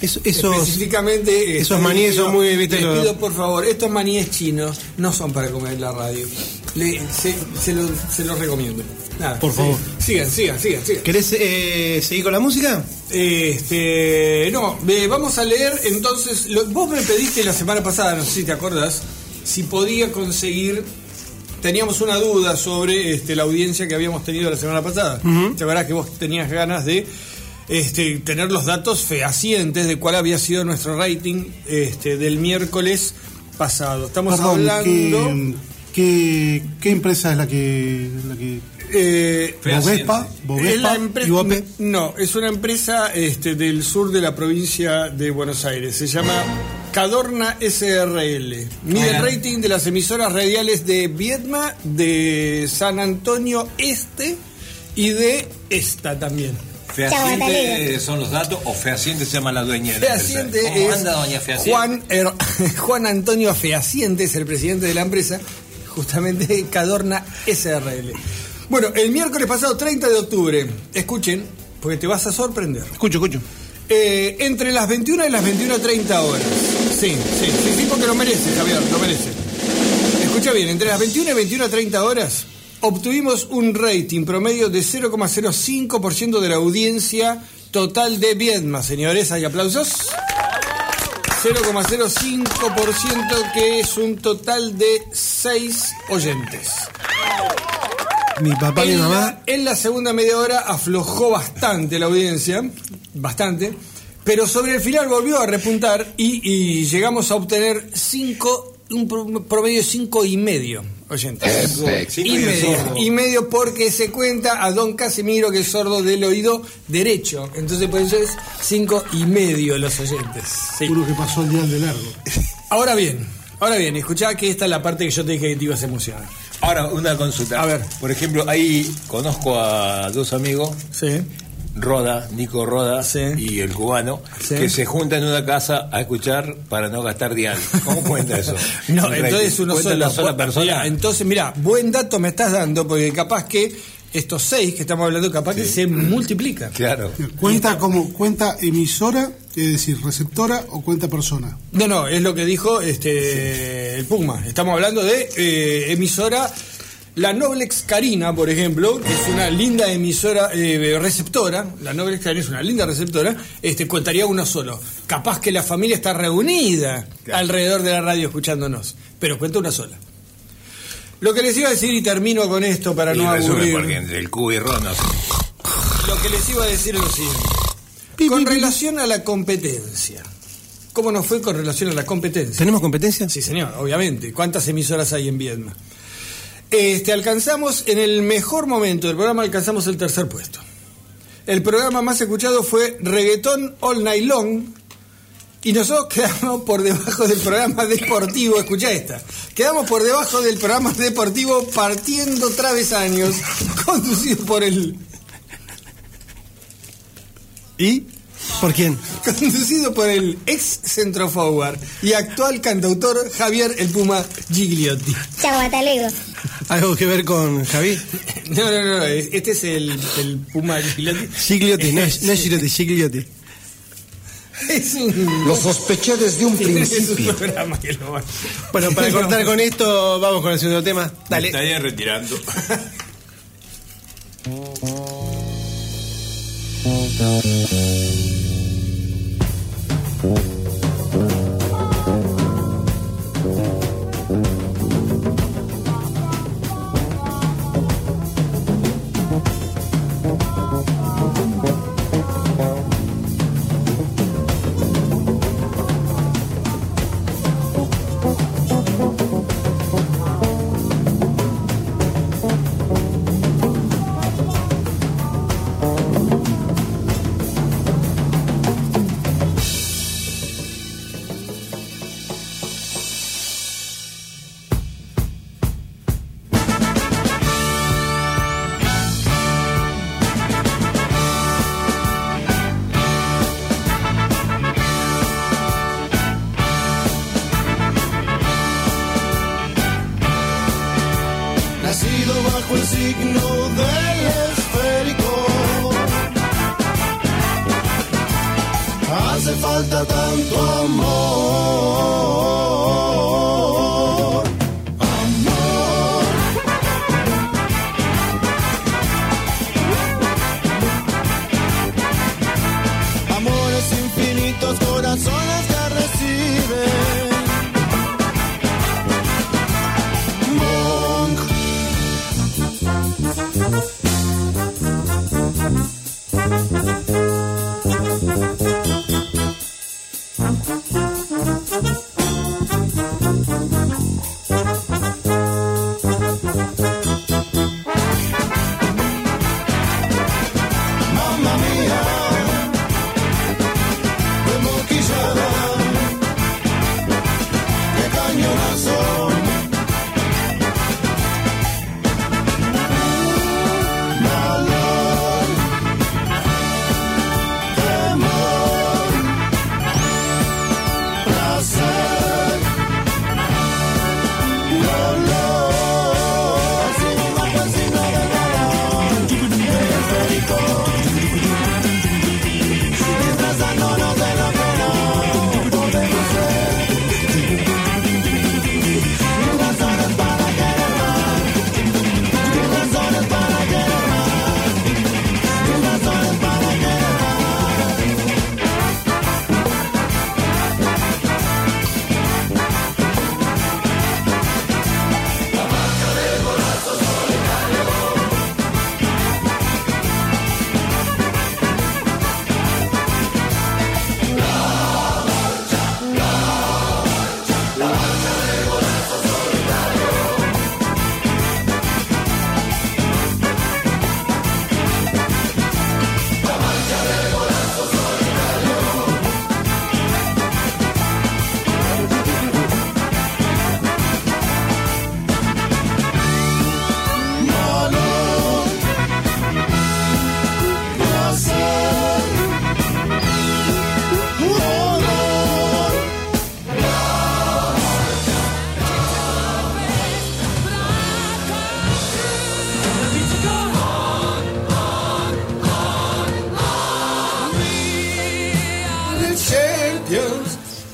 Eso- esos- específicamente esos maníes son muy, viste, Les pido por favor, estos maníes chinos no son para comer en la radio. Le- se, se los, se los recomiendo. Nada, Por favor. Sigan, sigan, sigan, sigan. ¿Querés eh, seguir con la música? Este, no, eh, vamos a leer entonces. lo- vos me pediste la semana pasada, no sé si te acordás, si podía conseguir. Teníamos una duda sobre este, la audiencia que habíamos tenido la semana pasada. Ujú. ¿Te acuerdas que vos tenías ganas de este, tener los datos fehacientes de cuál había sido nuestro rating este, del miércoles pasado? Estamos Perdón, hablando. ¿qué, qué, qué empresa es la que... La que Eh, Bovespa, Bovespa es la empresa- y Bope. No, es una empresa este, del sur de la provincia de Buenos Aires. Se llama Cadorna SRL. Mide el rating de las emisoras radiales de Viedma, de San Antonio Este y de esta también. Fehaciente son los datos o fehaciente se llama la dueña de la ¿Cómo es anda doña Fehaciente? Juan, Er- Juan Antonio Fehaciente es el presidente de la empresa, justamente Cadorna SRL. Bueno, el miércoles pasado, 30 de octubre, escuchen, porque te vas a sorprender. Escucho, escucho. Eh, entre las 21 y las 21.30 horas. Sí, sí, sí, sí, porque lo merece, Javier, lo merece. Escucha bien, entre las 21 y 21.30 horas obtuvimos un rating promedio de 0,05% de la audiencia total de Viedma, señores. ¿Hay aplausos? 0,05% que es un total de 6 oyentes. Mi papá y mi mamá. la, en la segunda media hora aflojó bastante la audiencia, bastante, pero sobre el final volvió a repuntar y, y llegamos a obtener cinco, un pro- promedio de cinco y medio oyentes. Y medio, y medio porque se cuenta a don Casimiro que es sordo del oído derecho. Entonces por eso es cinco y medio los oyentes. Sí. Uno que pasó el día de largo. Ahora bien, ahora bien, escuchá que esta es la parte que yo te dije que te ibas a emocionar. Ahora, una consulta. A ver. Por ejemplo, ahí conozco a dos amigos, Sí. Roda, Nico Roda Sí. y el cubano, Sí. que se juntan en una casa a escuchar para no gastar dial. ¿Cómo cuenta eso? No, entonces uno ¿Cuenta solo. la sola persona? Mira, entonces, mira, buen dato me estás dando, porque capaz que estos seis que estamos hablando, capaz que se multiplican. Claro. ¿Cuenta como cuenta emisora, es decir, receptora o cuenta persona? No, no, es lo que dijo este el Puma. Estamos hablando de eh, emisora. La Noblex Carina, por ejemplo, que es una linda emisora eh, receptora, la Noblex Carina es una linda receptora, este contaría uno solo. Capaz que la familia está reunida alrededor de la radio escuchándonos, pero cuenta una sola. Lo que les iba a decir y termino con esto para Y no aburrir. porque entre el cubo y no sé. Lo que les iba a decir es lo siguiente. Con relación a la competencia. ¿Cómo nos fue con relación a la competencia? ¿Tenemos competencia? Sí, señor, obviamente. ¿Cuántas emisoras hay en Viedma? Este, alcanzamos, en el mejor momento del programa, alcanzamos el tercer puesto. El programa más escuchado fue Reggaetón All Night Long. Y nosotros quedamos por debajo del programa deportivo, escucha esta, quedamos por debajo del programa deportivo Partiendo Travesaños, conducido por el ¿Y? ¿Por quién? conducido por el ex centro forward y actual cantautor Javier El Puma Gigliotti. Chau, hasta luego. ¿Algo que ver con Javi? No, no, no, este es el, el Puma Gigliotti. Gigliotti, no es no es Gigliotti, Gigliotti. Es un... Lo sospeché desde un principio. que lo Bueno, para cortar con esto, vamos con el segundo tema. Me Dale. estaría retirando.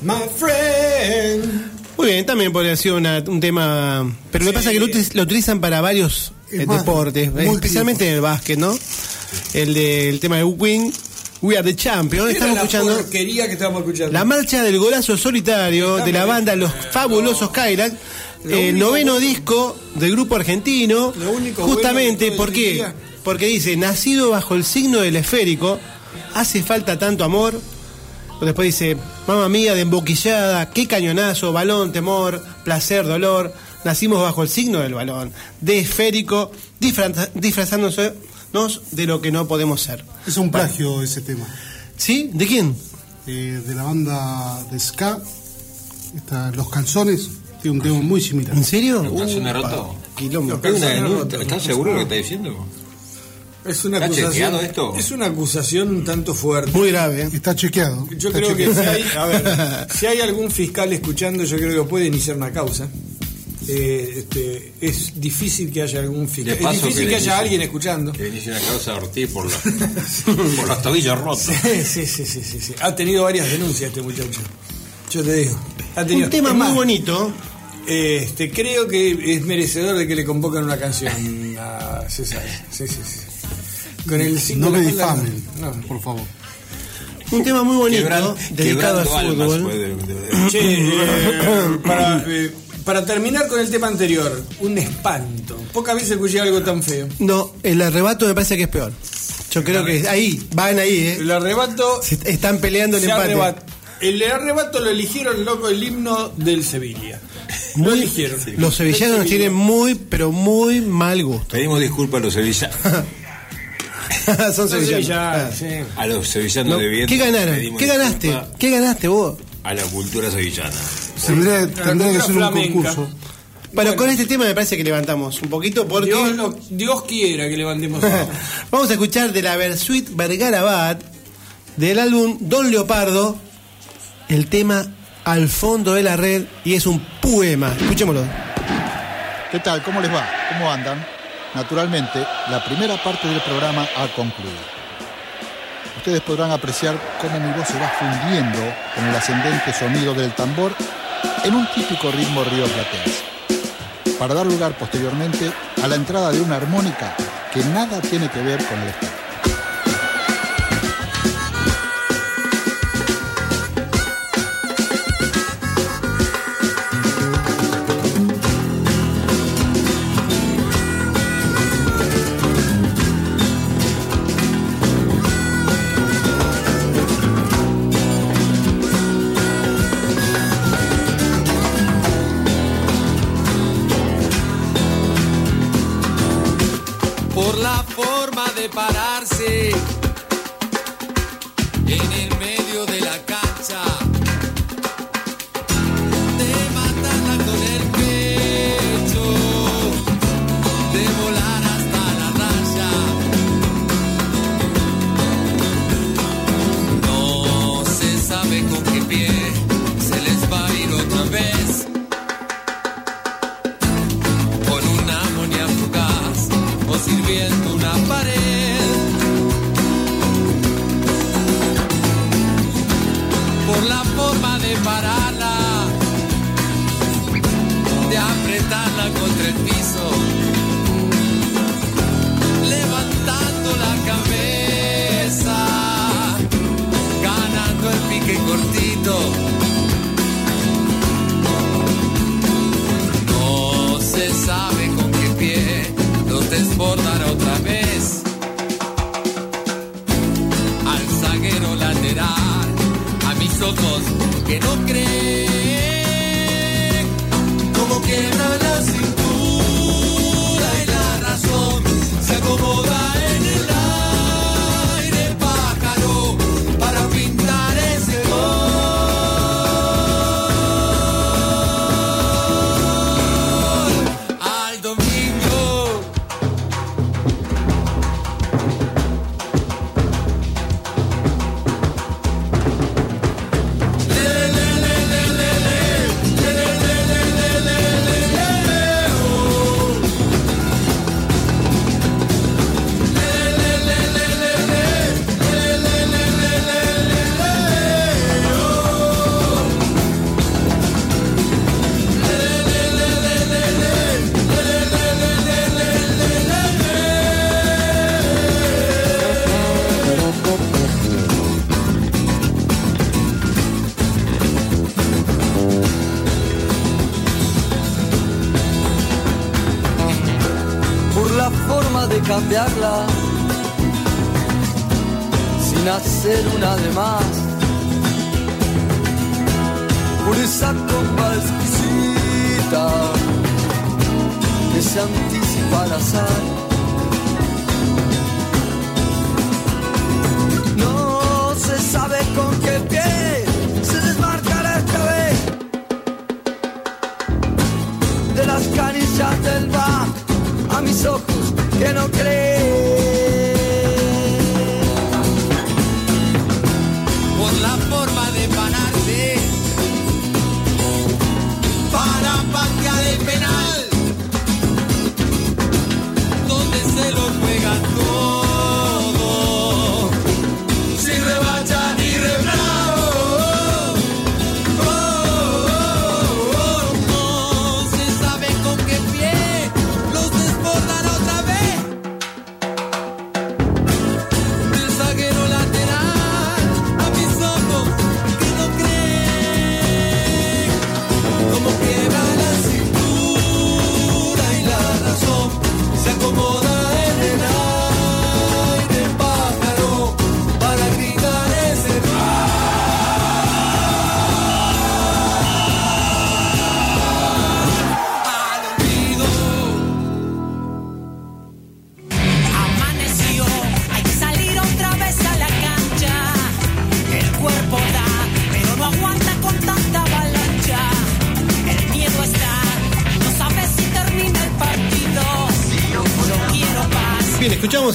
My friend. Muy bien, también podría ser una- un tema. Pero lo que pasa es que lo, utilizan para varios Es eh, más, deportes, especialmente en el básquet, ¿no? El del tema de Wing, We Are the Champions. Estamos la escuchando que la marcha del golazo solitario de la banda Los Fabulosos Kylax. Lo eh, noveno bueno- disco del grupo argentino. Lo único Justamente, bueno de todo ¿por ese qué? día- Porque dice, nacido bajo el signo del esférico, hace falta tanto amor. Después dice, mamá mía, de emboquillada, qué cañonazo, balón, temor, placer, dolor. Nacimos bajo el signo del balón, de esférico, disfra- disfrazándonos de lo que no podemos ser. Es un plagio ese tema. ¿Sí? ¿De quién? Eh, de la banda de Ska. Está Los Calzones. Tiene un tema muy similar. ¿En serio? ¿Los calzones rotos. ¿Estás seguro de lo que está diciendo? Es una ¿Está acusación. chequeado esto? Es una acusación un tanto fuerte. Muy grave. ¿eh? Está chequeado. Yo Está creo que si hay, a ver, si hay algún fiscal escuchando, yo creo que puede iniciar una causa. Eh, este, es difícil que haya algún fiscal. Es difícil que haya alguien escuchando. Que inicie una causa de Ortiz por, la, por los tobillos rotos. Sí, sí, sí, sí, sí. Ha tenido varias denuncias este muchacho. Yo te digo. Ha tenido, Un tema muy más, bonito. Este, creo que es merecedor de que le convocan una canción a César. Sí, sí, sí. Con el No me la difamen, No. por favor. Un tema muy bonito, Quebran- dedicado al almas fútbol. Che, eh, para, eh, para terminar con el tema anterior, un espanto. Pocas veces escuché algo tan feo. No, el arrebato me parece que es peor. Yo creo que ahí, van ahí, ¿eh? El arrebato. Se están peleando el empate. arrebat- el arrebato lo eligieron, loco, el himno del Sevilla. Lo eligieron. Los sevillanos Sevilla. tienen muy, pero muy mal gusto. Pedimos disculpas a los sevillanos. Son Son sevillanos. sevillanos, Ah. sí. A los sevillanos No, de bien. ¿Qué ganaron? ¿Qué ganaste? ¿Qué ganaste vos? A la cultura sevillana. Tendría, tendría que ser un concurso. Pero con este tema me parece que levantamos un poquito porque Dios, lo- Dios quiera que levantemos vamos a escuchar de la Versuit Vergara Bad del álbum Don Leopardo el tema Al fondo de la red y es un poema. Escuchémoslo. ¿Qué tal? ¿Cómo les va? ¿Cómo andan? Naturalmente, la primera parte del programa ha concluido. Ustedes podrán apreciar cómo mi voz se va fundiendo con el ascendente sonido del tambor en un típico ritmo rioplatense, para dar lugar posteriormente a la entrada de una armónica que nada tiene que ver con el estado. por la forma de pararse en el medio. contra el piso, levantando la cabeza, ganando el pique cortito. No se sabe con qué pie los desbordará otra vez. Al zaguero lateral, a mis ojos que no creen.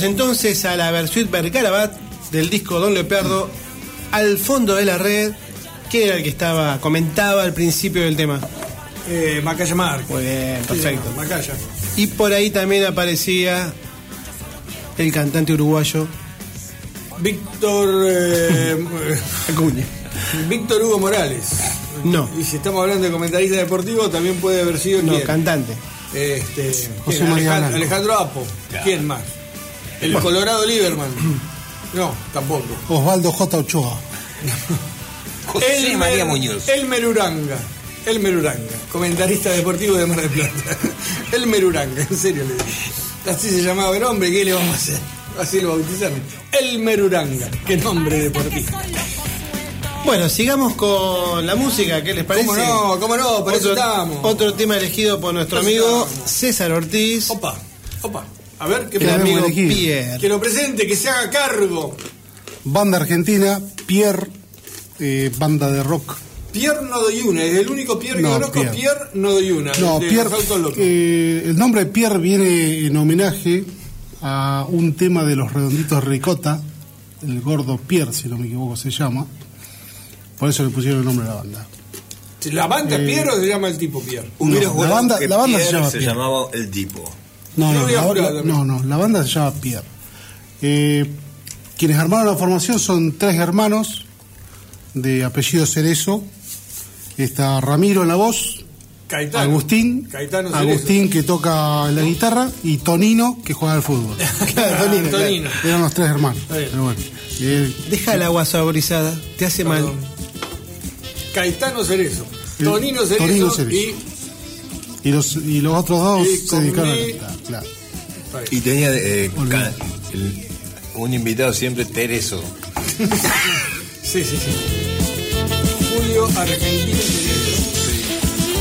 entonces a la versión Bergarabat del disco Don Leopardo, al fondo de la red, que era el que estaba, comentaba al principio del tema. Eh, Macaya Marco. Muy bien, perfecto. Macaya. Y por ahí también aparecía el cantante uruguayo. Víctor eh, Acuña. Víctor Hugo Morales. No. Y si estamos hablando de comentarista deportivo, también puede haber sido. No, cantante. Este, ¿quién? Alejandro, Alejandro, Apo. ¿Quién más? El Colorado Lieberman. No, tampoco. Osvaldo J. Ochoa. José Elmer- María Muñoz. Elmer Uranga. Elmer Uranga, comentarista deportivo de Mar del Plata. Elmer Uranga, en serio le digo. Así se llamaba el hombre, ¿qué le vamos a hacer? Así lo bautizaron. Elmer Uranga, qué nombre deportivo. Bueno, sigamos con la música, ¿qué les parece? ¿Cómo no? ¿Cómo no? Para eso otro, estamos. otro tema elegido por nuestro amigo. César Ortiz. Opa, opa. A ver, ¿qué El pasa? amigo. Pierre. Que lo presente, que se haga cargo. Banda argentina, Pierre, eh, banda de rock. Pierre no doy una, es el único Pierre que No, conozco, Pierre. Pierre. no doy una. No, de Pierre, eh, el nombre de Pierre viene en homenaje a un tema de los redonditos Ricota, el gordo Pierre, si no me equivoco, se llama. Por eso le pusieron el nombre a la banda. ¿La banda eh, Pierre o se llama el tipo Pierre? No, la banda, que la banda se Pierre llama se Pierre. llamaba El Tipo. No, no, la, jurado la- también. no, no, la banda se llama Pierre. Eh, quienes armaron la formación son tres hermanos de apellido Cerezo. Está Ramiro en la voz, Caetano. Agustín, Caetano. Agustín que toca la guitarra y Tonino que juega al fútbol. Claro, Tonino, claro. Eran los tres hermanos. Pero bueno, eh, Deja el agua saborizada, te hace mal. Caetano Cerezo. Tonino Cerezo, Tonino Cerezo. y... y, los, y los otros dos Y se dedicaron a cantar. Claro. Y tenía eh, el- un invitado siempre, Tereso. Sí, sí, sí. Julio Argentino.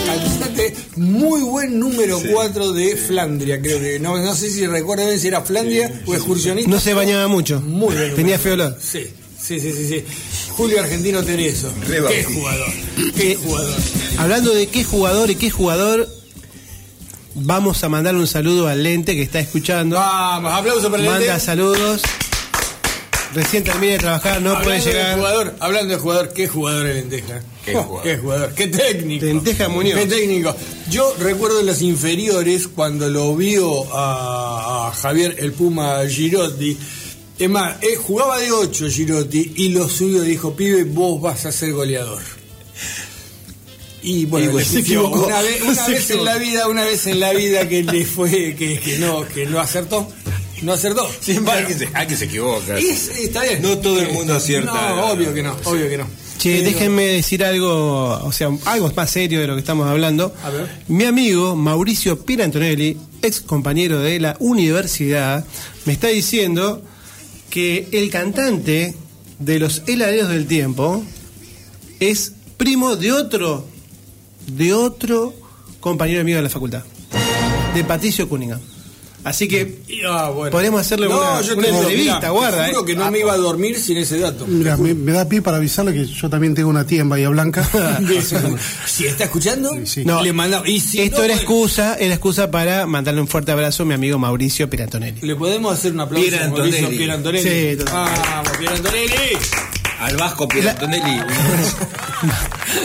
Cantante muy buen número 4 de Flandria, creo que. No, no sé si recuerdo bien si era Flandria o excursionista. No se bañaba mucho. Muy bien. Tenía feo olor. Sí, sí, sí, sí, sí. Julio Argentino Tereso. Re Qué jugador. Qué jugador. Hablando de qué jugador y qué jugador, vamos a mandarle un saludo al Lente que está escuchando. Vamos, aplauso para el Manda Lente. saludos. Recién termina de trabajar, no puede Hablando llegar. jugador, hablando de jugador, qué jugador el Lenteja. Qué Oh, jugador. Qué jugador, qué técnico. Lenteja Muñoz. Qué técnico. Yo recuerdo en las inferiores cuando lo vio a, a Javier el Puma Girotti. Es más, eh, jugaba de 8 Girotti y lo subió y dijo, pibe, vos vas a ser goleador. Y bueno, Y bueno, le se pifió. equivocó. una vez, una Se vez en la vida, una vez en la vida que le fue, que, que no, que no acertó. No acertó. Hay Bueno, que, se, hay que se equivoca. y es- está bien. No todo el mundo acierta. No, obvio que no, obvio que no. Che, Pero- déjenme decir algo, o sea, algo más serio de lo que estamos hablando. A ver. Mi amigo Mauricio Pirantonelli, ex compañero de la universidad, me está diciendo que el cantante de los heladeros del tiempo es primo de otro, de otro compañero mío de la facultad, de Patricio Cunningham. Así que Ah, bueno. podemos hacerle No, una, yo una te- entrevista, mirá, guarda. eh. que no me iba a dormir sin ese dato. Mira, me, me da pie para avisarle que yo también tengo una tía en Bahía Blanca. si está escuchando, sí. No, le manda. Y si Esto no, era bueno, excusa, era excusa para mandarle un fuerte abrazo a mi amigo Mauricio Pirantonelli. Le podemos hacer un aplauso a Mauricio Antonelli. Pier Antonelli. Sí. Vamos, Pier Antonelli. Al Vasco Pirantonelli.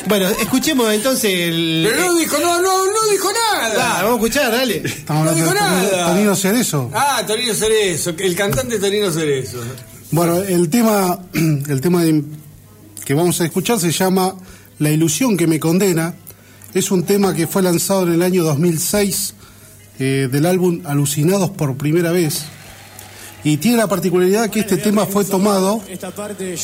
Bueno, escuchemos entonces el. Pero no dijo, no, no, no dijo Ah, nada. vamos a escuchar, dale. Estamos No dijo nada. Tonino Cerezo. Ah, Torino Cerezo, el cantante Torino Cerezo. Bueno, el tema, el tema de- que vamos a escuchar se llama La ilusión que me condena. Es un tema que fue lanzado en el año 2006 eh, del álbum Alucinados por primera vez. Y tiene la particularidad que este tema fue tomado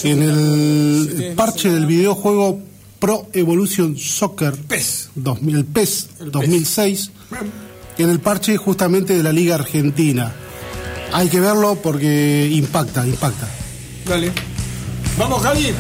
en el parche del videojuego Pro Evolution Soccer PES. 2000, el PES 2006 en el parche justamente de la Liga Argentina. Hay que verlo porque impacta, impacta. Dale. Vamos, Javi.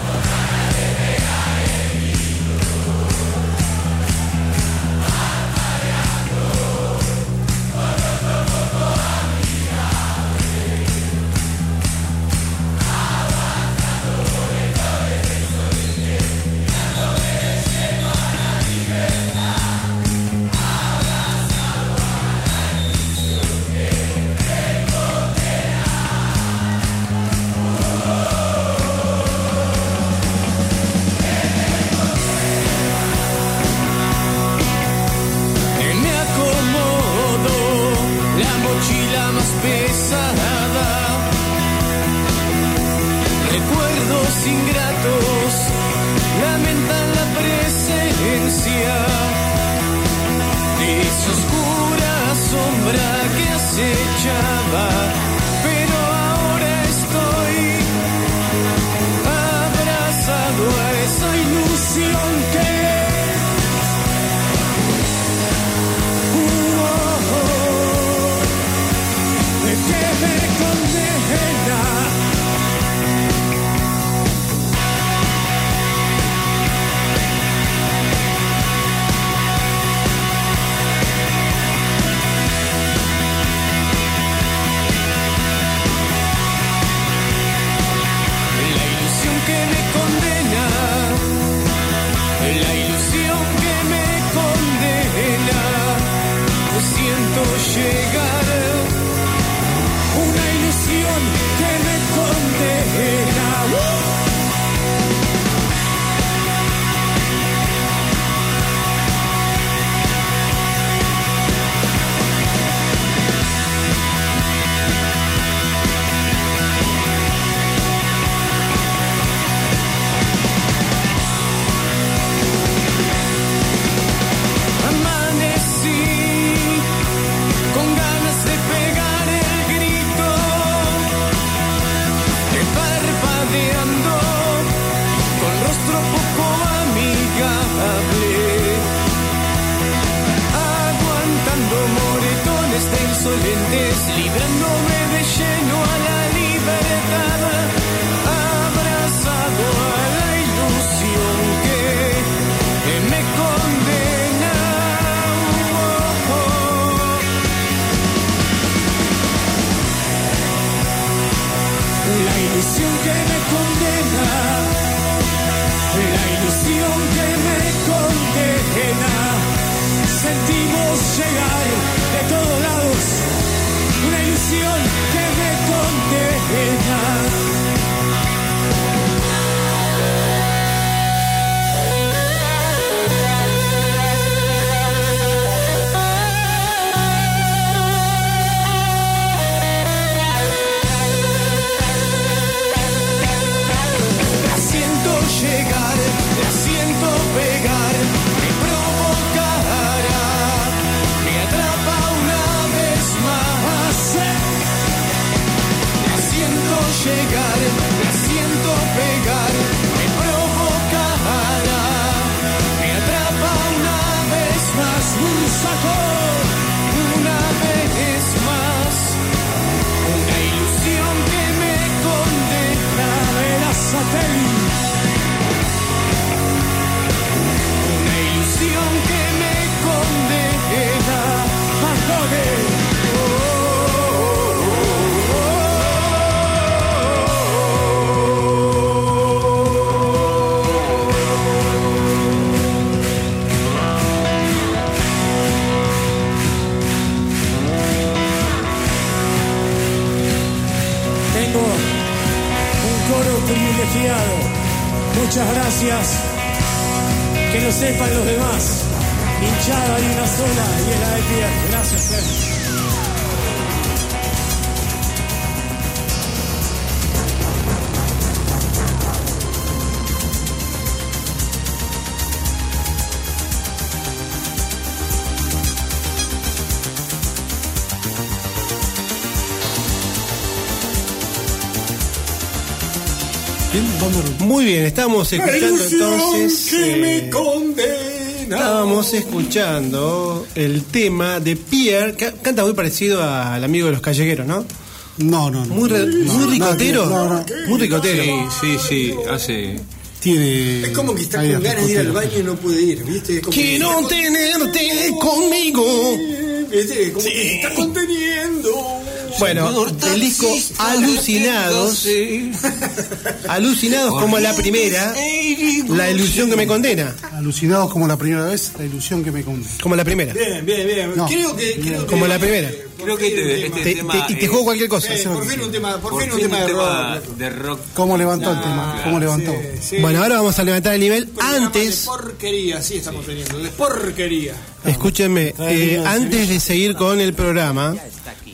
Muy bien, estamos escuchando entonces. que me eh, condena. Estábamos escuchando el tema de Pierre, que canta muy parecido al amigo de los callejeros, ¿no? No, no, no. Muy, re- No, muy ricotero. no, no. Muy ricotero. Sí, sí, sí, hace. Tiene. Es como que está con ganas de ir al baño y no puede ir, ¿viste? Como que Quiero tenerte conmigo. ¿Viste? Como que se está conteniendo. Bueno, el disco Alucinados. Alucinados como la primera. La ilusión que me condena. Alucinados como la primera vez, la ilusión que me condena. Como la primera. Bien, bien, bien. No. Creo que. Creo Como que- la primera. Creo que este, este Te- tema. te- y te juego cualquier cosa. Eh, por fin un tema, por, por fin un tema de tema rock. de rock. ¿Cómo levantó el No, tema? ¿Cómo levantó? Sí. Bueno, ahora vamos a levantar el nivel. Antes, De porquería, sí estamos teniendo. De porquería. escúchenme, eh, antes de seguir con el programa,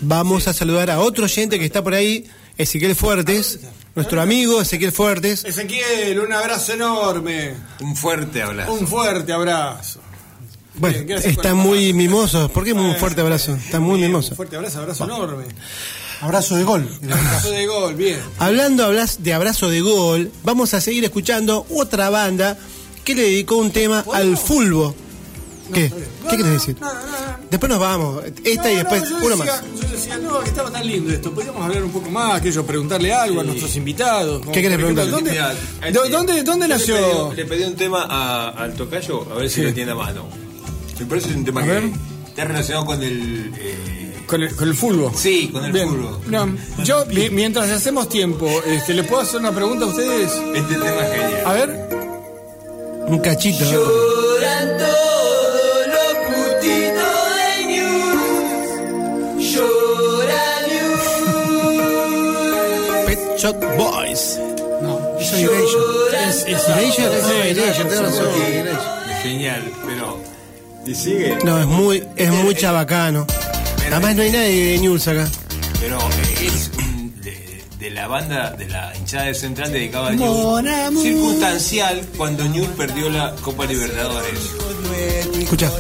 vamos a saludar a otro oyente que está por ahí, Ezequiel Fuertes, nuestro amigo Ezequiel Fuertes. Ezequiel, un abrazo enorme. Un fuerte abrazo. Un fuerte abrazo. Bueno, Bien, están muy mimosos. ¿Por qué un fuerte abrazo? Están muy Un mimosos. fuerte abrazo, abrazo enorme. Abrazo de gol. Abrazo de gol, bien. Hablando hablas- de abrazo de gol, vamos a seguir escuchando otra banda que le dedicó un tema al fulbo. ¿Qué? ¿Qué quieres decir? Después nos vamos. Esta y después yo uno decía- más. Yo decía, no, que estaba tan lindo esto. Podríamos hablar un poco más, aquello, preguntarle algo a nuestros invitados. como, ¿Qué querés por ejemplo, preguntarle? ¿Dónde, Mira, ¿dó- dónde, dónde yo nació? Le pedí, le pedí un tema a- al tocayo, a ver si Sí. lo tiene a mano. Me parece un tema A que ver. está relacionado con el. eh, Con el, con el fútbol. Sí, con el Bien. fútbol. No, yo, mi- mientras hacemos tiempo, este, ¿le puedo hacer una pregunta a ustedes? Este tema es genial. A ver. Un cachito. Lloran Shop Boys. No, es Erasure. Es, es, Erasure, es- no, Erasure, tenés razón. Es genial, pero. Y sigue. No, es muy, es muy chabacano. Además no hay nadie de News acá. Pero eh, es de, de la banda, de la hinchada de Central dedicada a News. Circunstancial cuando News perdió la Copa Libertadores. Escucha.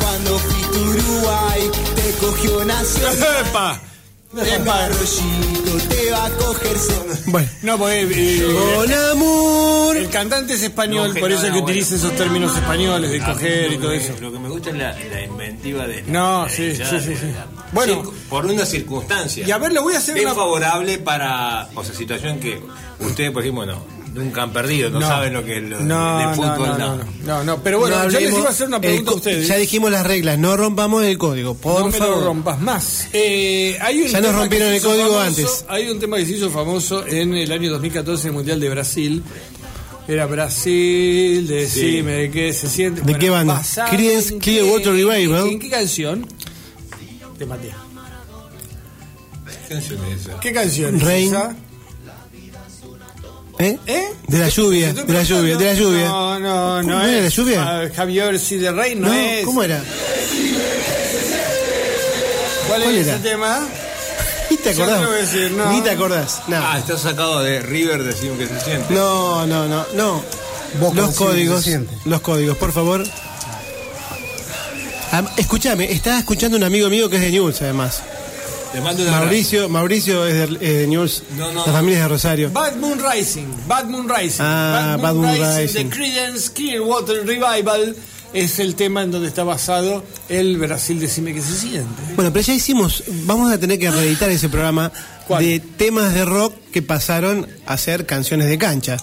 Cuando te cogió nación Bueno. No, porque eh, Con amor. el cantante es español, No, por eso es que no, utiliza bueno. esos términos españoles de coger y todo eso. Lo que me gusta es la, la inventiva de. No, de sí, sí, sí, de- sí. Bueno. Por una circunstancia. Y a ver, le voy a hacer una- favorable para. O sea, situación que ustedes, por ejemplo, no. Nunca han perdido, no, saben lo que es lo no, de no, fútbol. no, no, no, no, no, pero bueno, No yo les iba a hacer una pregunta a ustedes. Ya dijimos las reglas, no rompamos el código, por no me favor. lo rompas más. Eh, hay un Ya nos rompieron el código famoso- antes. Hay un tema que se hizo famoso en el año 2014 en el Mundial de Brasil. Era Brasil, decime de qué se siente. ¿De qué banda? Creedence en Clearwater qué- Revival. ¿En qué canción? Te maté. ¿Qué canción es esa? ¿Qué canción? es Rain. esa? ¿Eh? ¿Eh? De la lluvia, de la lluvia, de la lluvia. No, no, no. ¿Cómo era es. la lluvia? Ah, Javier Si de Rey no, No, es. ¿cómo era? ¿Cuál, ¿Cuál es era? ese tema? Ni te acordás. no decir, no. Ni te acordás. No. Ah, está sacado de River, decimos que se siente. No, no, no, no. Boca Los códigos, los códigos, por favor. Am- escúchame, estaba escuchando un amigo mío que es de News, además. Te mando un. Mauricio, Mauricio es de, es de News, No, no. la familia es de Rosario. Bad Moon Rising. Bad Moon Rising. Ah, Bad Moon Rising. de Creedence Clearwater Revival es el tema en donde está basado el Brasil Decime que se siente. Bueno, pero ya hicimos, vamos a tener que reeditar ese programa ¿Cuál? de temas de rock que pasaron a ser canciones de cancha.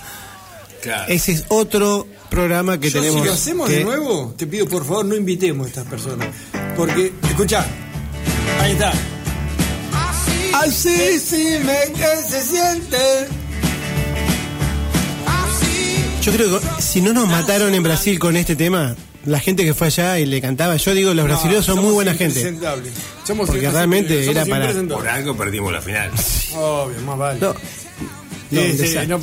Claro. Ese es otro programa que Yo, tenemos. si lo hacemos que- de nuevo, te pido por favor no invitemos a estas personas. Porque, escucha, ahí está. Así sí me que se siente. Yo creo que si no nos mataron en Brasil con este tema, la gente que fue allá y le cantaba, yo digo, los brasileños son muy buena gente. Somos Porque realmente somos era para-. Por algo perdimos la final. Obvio, más vale. No, Este, desastre. no,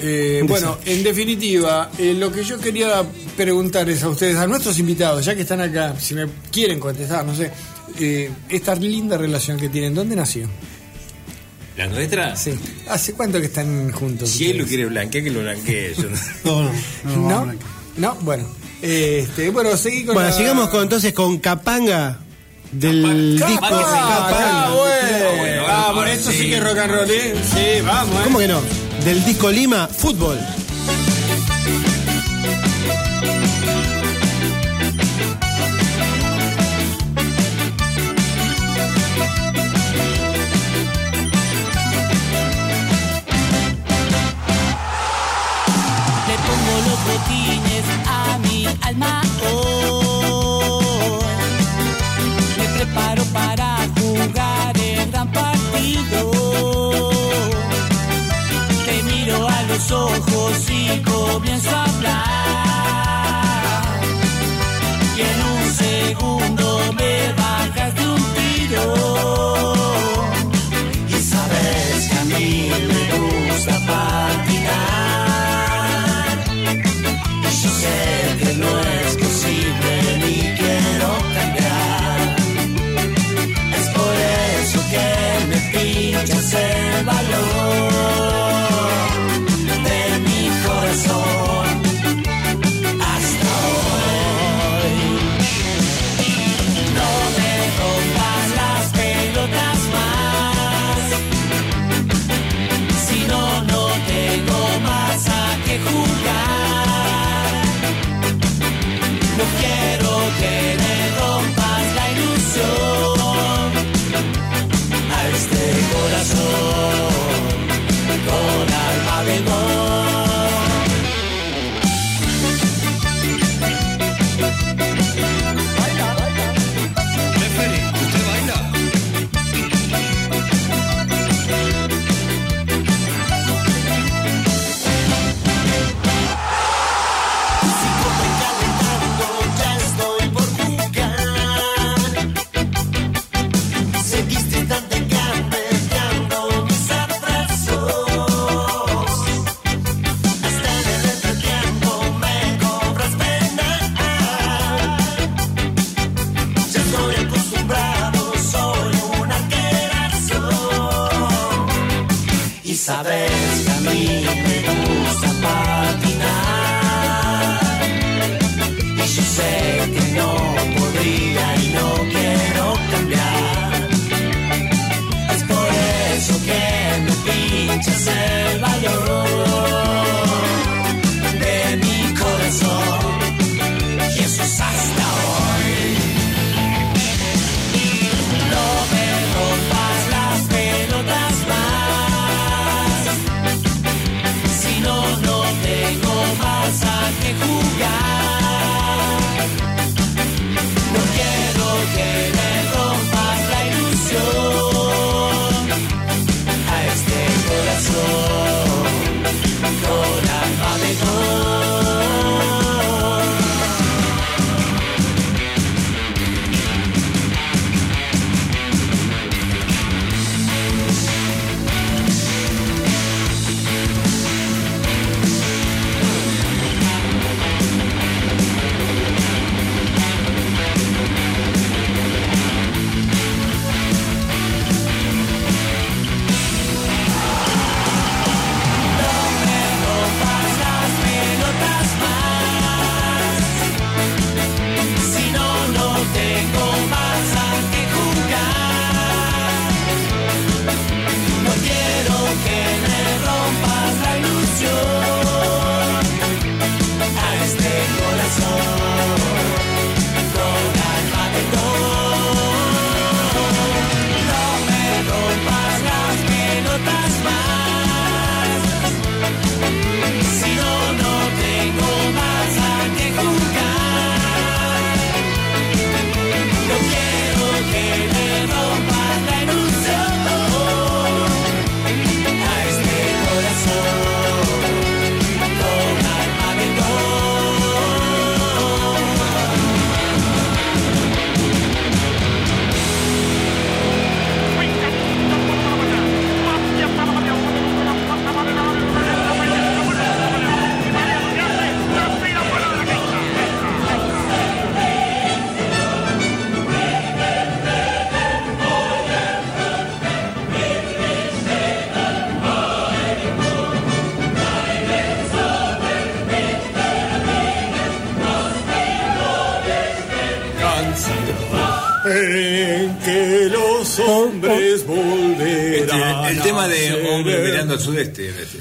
eh, bueno, en definitiva, eh, lo que yo quería preguntar es a ustedes, a nuestros invitados, ya que están acá, si me quieren contestar, no sé, eh, esta linda relación que tienen, ¿dónde nació? ¿La nuestra? Sí. ¿Hace cuánto que están juntos? Si él lo quiere blanquear, que lo blanquee. Yo no- No, no, no. ¿No? no, ¿No? Bueno. Este, bueno, seguí con Bueno, la- sigamos con, entonces con Capanga del Capanga, disco ah, Capanga. bueno. bueno, Ah, ahora bueno, esto sí sí. que es rock and roll, ¿eh? Sí, vamos, ¿eh? ¿Cómo que no? Del disco Lima, Fútbol.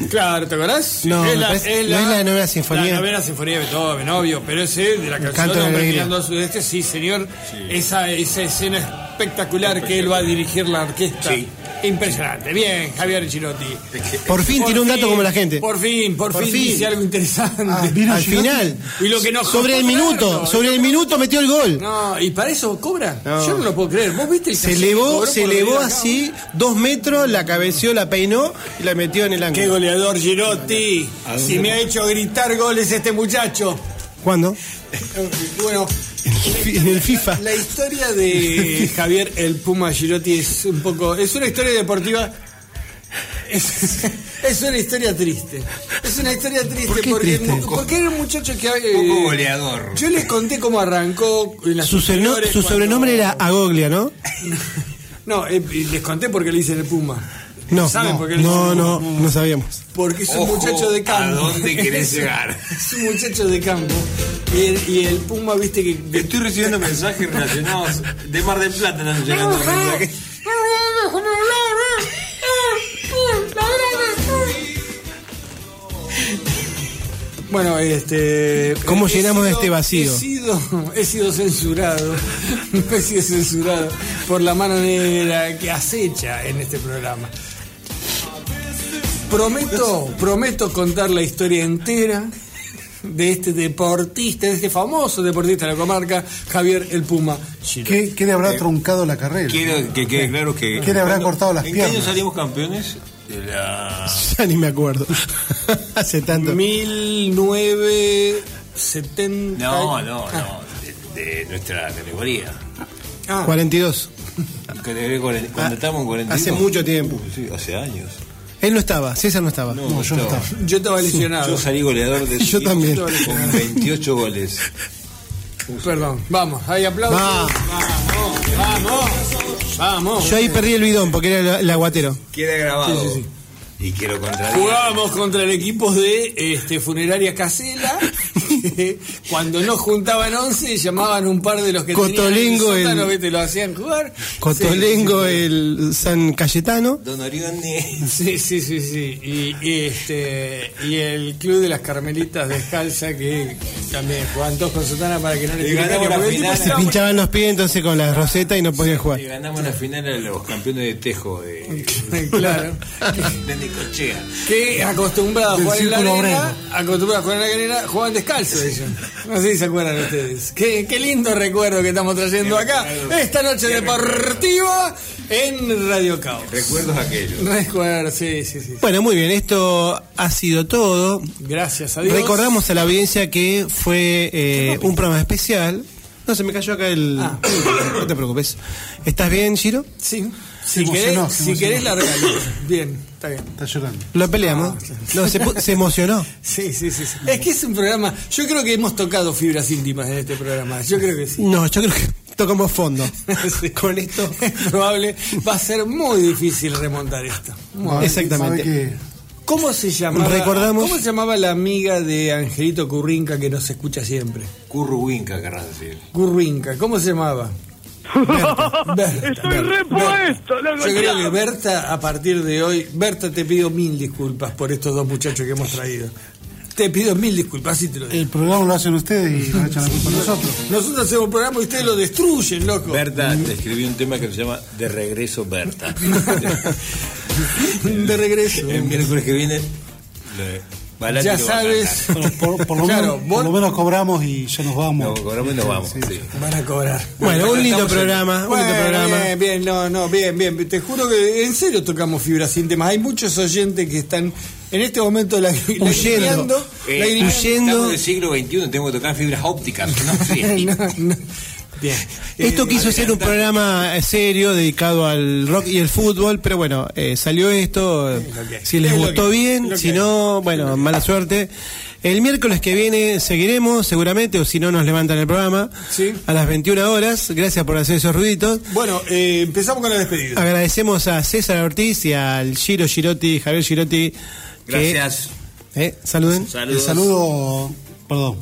Claro, ¿te acordás? No, es la, parece- es no es la novena sinfonía. La novena sinfonía de Beethoven, obvio, pero ese de la canción canto de la Hombre mirando al sudeste, sí, señor. Esa, esa escena espectacular que él va a dirigir la orquesta. Sí. Impresionante. Bien, Javier Girotti. Por fin tiene un dato como la gente. Por fin, por, Por fin, fin. dice algo interesante. Al final. Y lo que nos sobre el minuto, sobre el minuto metió el gol. No, y para eso cobra. No. Yo no lo puedo creer. ¿Vos viste el Se elevó, se por elevó así, dos metros, la cabeció, la peinó y la metió en el Qué ángulo. goleador Girotti. ¿A dónde Si me ha hecho gritar goles este muchacho. ¿Cuándo? Bueno, En el FIFA. la historia de Javier el Puma Girotti es un poco. Es una historia deportiva. Es, es una historia triste. Es una historia triste ¿Por qué porque, triste? porque era un muchacho que. eh, Un poco goleador. Yo les conté cómo arrancó en las Su, cuando- sobrenombre era Agoglia, ¿no? No, eh, les conté porque le dicen el Puma. No, ¿Saben no, por qué no, no, no sabíamos. Porque es un Ojo, muchacho de campo. ¿a dónde querés Es- llegar? Es un muchacho de campo. Y el, y el Puma, viste que. Estoy recibiendo mensajes relacionados de Mar del Plata, están llegando mensajes. Bueno, este. ¿Cómo he llenamos sido- este vacío? He sido, he sido censurado. he sido censurado por la mano negra que acecha en este programa. Prometo, prometo contar la historia entera de este deportista, de este famoso deportista de la comarca, Javier el Puma. ¿Qué, qué le habrá truncado la carrera? Quiero que quede claro que. ¿Qué le habrá ¿Cuándo- cortado las ¿En qué año piernas? salimos campeones? De la. Ya ni me acuerdo. Hace tanto. 1970. No, no, no. De, de nuestra categoría. Ah, 42. Categoría cuaren- Cuando Ah, estábamos en 42. hace mucho tiempo. Sí, hace años. Él no estaba, César no estaba. No, yo no estaba. yo estaba lesionado. Yo salí goleador de Yo también. con 28 goles. Perdón, vamos, hay aplausos. Va. Vamos, vamos, vamos. Yo ahí perdí el bidón porque era el, el aguatero. Queda grabado. Sí, sí, sí. Y quiero contradecir. Jugábamos contra el equipo de este, Funeraria Casela. Cuando no juntaban 11, llamaban un par de los que Cotolengo, tenían el sótano, el- ¿viste? lo hacían jugar. Cotolengo, el San Cayetano. Don Orione. Sí, sí, sí, sí. Y, y, este, y el Club de las Carmelitas Descalza, que también jugaban todos con sotana para que no le final. se pinchaban los pies entonces con la roseta y no podían jugar. Y ganamos la final a los campeones de Tejo de, Claro. de Necochea. que acostumbrados a jugar en la arena, acostumbrados a jugar en la arena, jugaban descalzo No sé si se acuerdan ustedes. Qué, qué lindo recuerdo que estamos trayendo acá esta noche deportiva en Radio Caos. Recuerdos aquellos. Recuerdo, sí, sí, sí. Bueno, muy bien, esto ha sido todo. Gracias a Dios. Recordamos a la audiencia que fue eh, un programa especial. No, se me cayó acá el... Ah. No te preocupes. ¿Estás bien, Giro? Sí. Si querés, si querés. Bien, está bien. Está llorando. Lo peleamos. No, se, emocionó. Sí, sí, sí, sí. Es que es un programa. Yo creo que hemos tocado fibras íntimas en este programa. Yo creo que sí. No, yo creo que tocamos fondo. Sí. Con esto. Es probable. Va a ser muy difícil remontar esto. Muy Exactamente. ¿Cómo se llamaba? Recordamos- ¿Cómo se llamaba la amiga de Angelito Currinca que nos escucha siempre? Curruwinca, querrás decir. Currinca, ¿cómo se llamaba? Berta. Estoy repuesto, loco. Yo creo que Berta, a partir de hoy, Berta, te pido mil disculpas por estos dos muchachos que hemos traído. Te pido mil disculpas, así te lo digo. El programa lo hacen ustedes y nos echan la culpa a nosotros. Nosotros hacemos un programa y ustedes lo destruyen, loco. Berta te escribió un tema que se llama De regreso Berta. De regreso. El miércoles que viene le Balati ya sabes. Bueno, por, por lo Claro, menos, por lo menos cobramos y ya nos vamos. No, cobramos y nos vamos. sí. Van a cobrar. Bueno, un lindo programa, un Bueno, lindo programa. bien, bien, no, no, bien, bien. Te juro que en serio tocamos fibras sin temas. Hay muchos oyentes que están en este momento la, Huyendo. lagrimeando, Eh, huyendo. Estamos en el siglo XXI, tengo que tocar fibras ópticas. No, sí. No, no. Bien. Esto Eh, quiso ser un programa eh, serio dedicado al rock y el fútbol, pero bueno, eh, salió esto. Si les es gustó bien, si no, bueno, mala suerte. El miércoles que viene seguiremos, seguramente, o si no, nos levantan el programa Sí. a las 21 horas. Gracias por hacer esos ruiditos. Bueno, eh, empezamos con la despedida. Agradecemos a César Ortiz y al Giro Girotti, Javier Girotti. que- Gracias. eh, saluden. El saludo, perdón,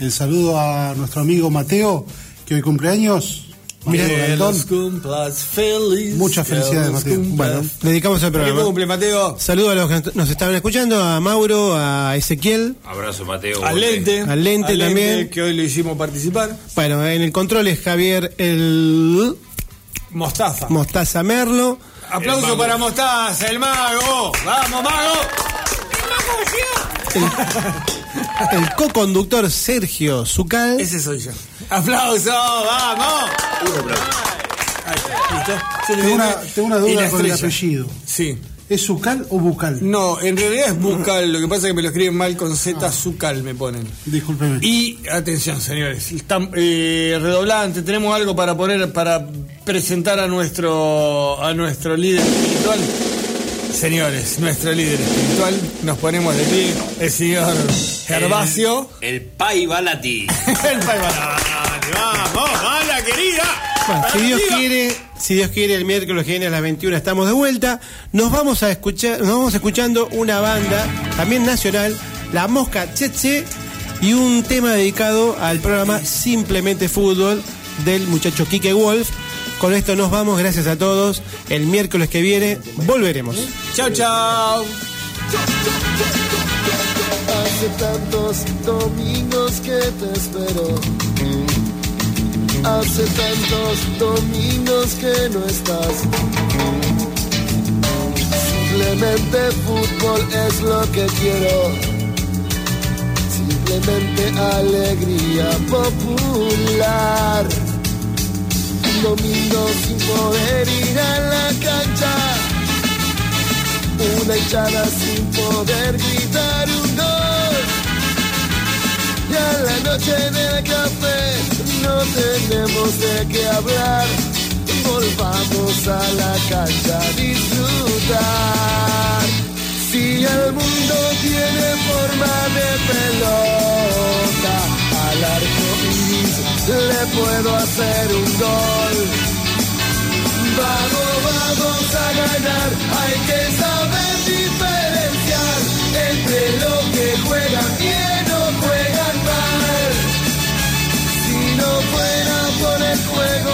el saludo a nuestro amigo Mateo, que hoy cumpleaños. Que Galdón. los cumplas feliz. Muchas felicidades, Mateo. Bueno, dedicamos el programa. cumple, Mateo. Saludos a los que nos estaban escuchando, a Mauro, a Ezequiel. Abrazo, Mateo. Al lente. Al Lente también. Que hoy lo hicimos participar. Bueno, en el control es Javier el Mostaza. Mostaza Merlo. Aplauso para Mostaza, el mago. Vamos, mago. El co-conductor Sergio Zucal. Ese soy yo. Aplauso, vamos. Ahí está, listo. Se le Tengo viene- una, tengo una y duda la con el estrella. apellido. Sí. ¿Es Zucal o Bucal? No, en realidad es bucal, lo que pasa es que me lo escriben mal con Z, Zucal me ponen. Discúlpeme. Y atención, señores, están, eh, redoblante, tenemos algo para poner para presentar a nuestro a nuestro líder espiritual. Señores, nuestro líder espiritual, nos ponemos de pie, el señor Gervasio. El, el Pai Balati. El Pai Balati, vamos, mala querida. Bueno, si Dios quiere, si Dios quiere, el miércoles que viene a las 21 estamos de vuelta. Nos vamos a escuchar, nos vamos escuchando una banda también nacional, La Mosca Cheche, y un tema dedicado al programa Simplemente Fútbol del muchacho Quique Wolf. Con esto nos vamos, gracias a todos. El miércoles que viene volveremos. Chao, chao. Hace tantos domingos que te espero. Hace tantos domingos que no estás. Simplemente fútbol es lo que quiero. Simplemente alegría popular. Domingo sin poder ir a la cancha. Una hinchada sin poder gritar un gol. Y a la noche del café no tenemos de qué hablar. Volvamos a la cancha a disfrutar. Si el mundo tiene forma de pelota, al arco iris le puedo hacer un gol. Vamos, vamos a ganar, hay que saber diferenciar entre lo que juegan bien o juegan mal. Si no fuera por el juego,